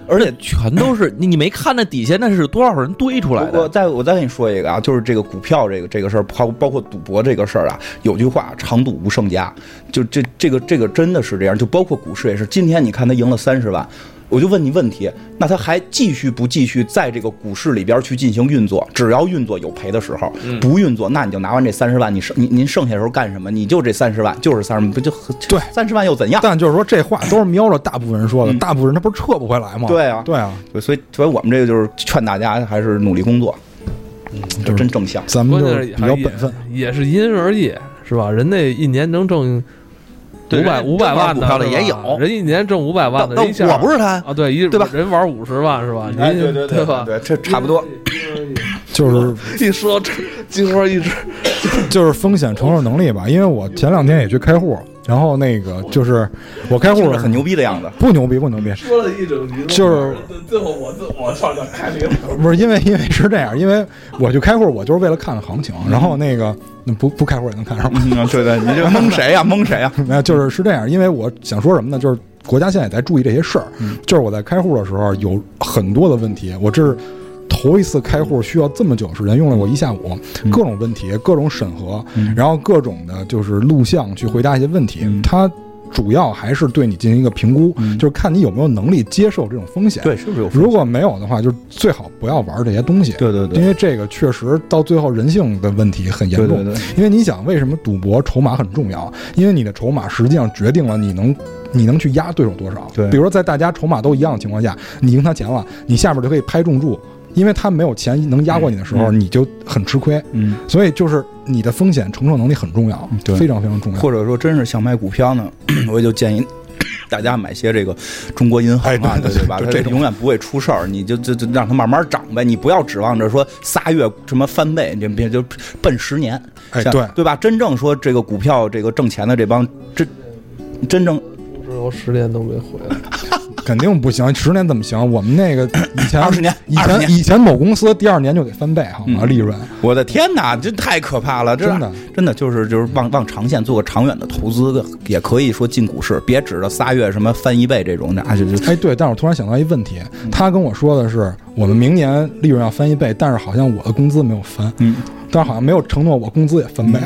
而且全都是你，你没看那底下那是多少人堆出来的我？再我再跟你说一个啊，就是这个股票这个这个事儿，包包括赌博这个事儿啊，有句话“长赌无胜家”，就这这个这个真的是这样，就包括股市也是。今天你看他赢了三十万，我就问你问题，那他还继续不继续在这个股市里边去进行运作？只要运作有赔的时候，不运作，那你就拿完这三十万，你剩你您剩下的时候干什么？你就这三十万，就是三十万，不就对三十万又怎样？但就是说这话都是瞄着大部分人说的，嗯大部分人他不是撤不回来吗？对啊对啊，对所以所以我们这个就是劝大家还是努力工作，这真正向。咱们关就是比较本分。也是因人而异，是吧？人那一年能挣对五百人五百万挣股票的也有人一年挣五百万的，但人一下我不是他，啊，对，一对吧人玩五十万是吧？哎，您对对对吧？对，这差不多。就是 一说这金花一直就是风险承受能力吧，因为我前两天也去开户，然后那个就是我开户听着很牛逼的样子。不牛逼不牛逼，说了一整局，就是最后我自我上这开了一个不是因为因为是这样，因为我去开户，我就是为了看看行情，然后那个那不不开户也能看上吗？嗯，对对，你这蒙谁呀？蒙谁呀？没有，就是是这样，因为我想说什么呢？就是国家现在也在注意这些事儿，就是我在开户的时候有很多的问题，我这是头一次开户需要这么久时间，用了我一下午，各种问题，各种审核，然后各种的就是录像去回答一些问题，它。主要还是对你进行一个评估，就是看你有没有能力接受这种风险。对，是不是有？如果没有的话，就最好不要玩这些东西。对对对因为这个确实到最后人性的问题很严重。对对对因为你想，为什么赌博筹码很重要？因为你的筹码实际上决定了你能。你能去压对手多少？对比如说在大家筹码都一样的情况下，你赢他钱了，你下边就可以拍重注，因为他没有钱能压过你的时候，嗯你就很吃亏。嗯，所以就是你的风险承受能力很重要，对非常非常重要。或者说真是想买股票呢，我也就建议。大家买些这个中国银行啊，哎对吧？这种永远不会出事儿，你就就就让它慢慢涨呗，你不要指望着说仨月什么翻倍，你别就奔十年，哎对对吧？真正说这个股票这个挣钱的这帮真真正之后十年都没回来，肯定不行，十年怎么行？我们那个 以前二十年以前以前某公司第二年就得翻倍，好吗？嗯利润我的天哪，这太可怕了！真的真的就是就是往往长线做个长远的投资，也可以说进股市，别指着仨月什么翻一倍这种，那就就哎，对，但是我突然想到一问题，嗯他跟我说的是我们明年利润要翻一倍，但是好像我的工资没有翻，嗯，但是好像没有承诺我工资也翻倍。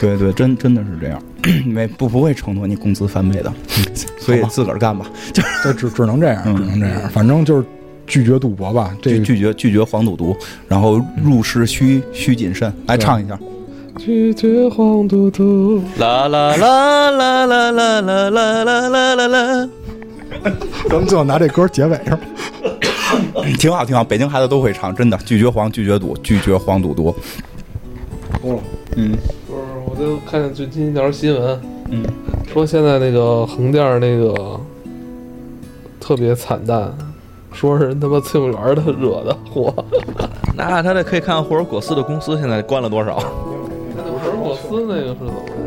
对对，真真的是这样，没不不会承诺你工资翻倍的，所以自个儿干吧，就就只只能这样，嗯只能这样，反正就是拒绝赌博吧。这拒拒绝拒绝黄赌毒，然后入市需需谨慎。来唱一下，拒绝黄赌毒。啦啦啦啦啦啦啦啦啦啦啦啦。咱们最后拿这歌结尾是吧？挺好挺好，北京孩子都会唱，真的拒绝黄拒绝赌拒绝黄赌毒。够了。嗯不是，我就看见最近一条新闻，嗯，说现在那个横店那个特别惨淡，说是人他妈崔永元的惹的祸。那他这可以看看霍尔果斯的公司现在关了多少？那霍尔果斯那个是怎么回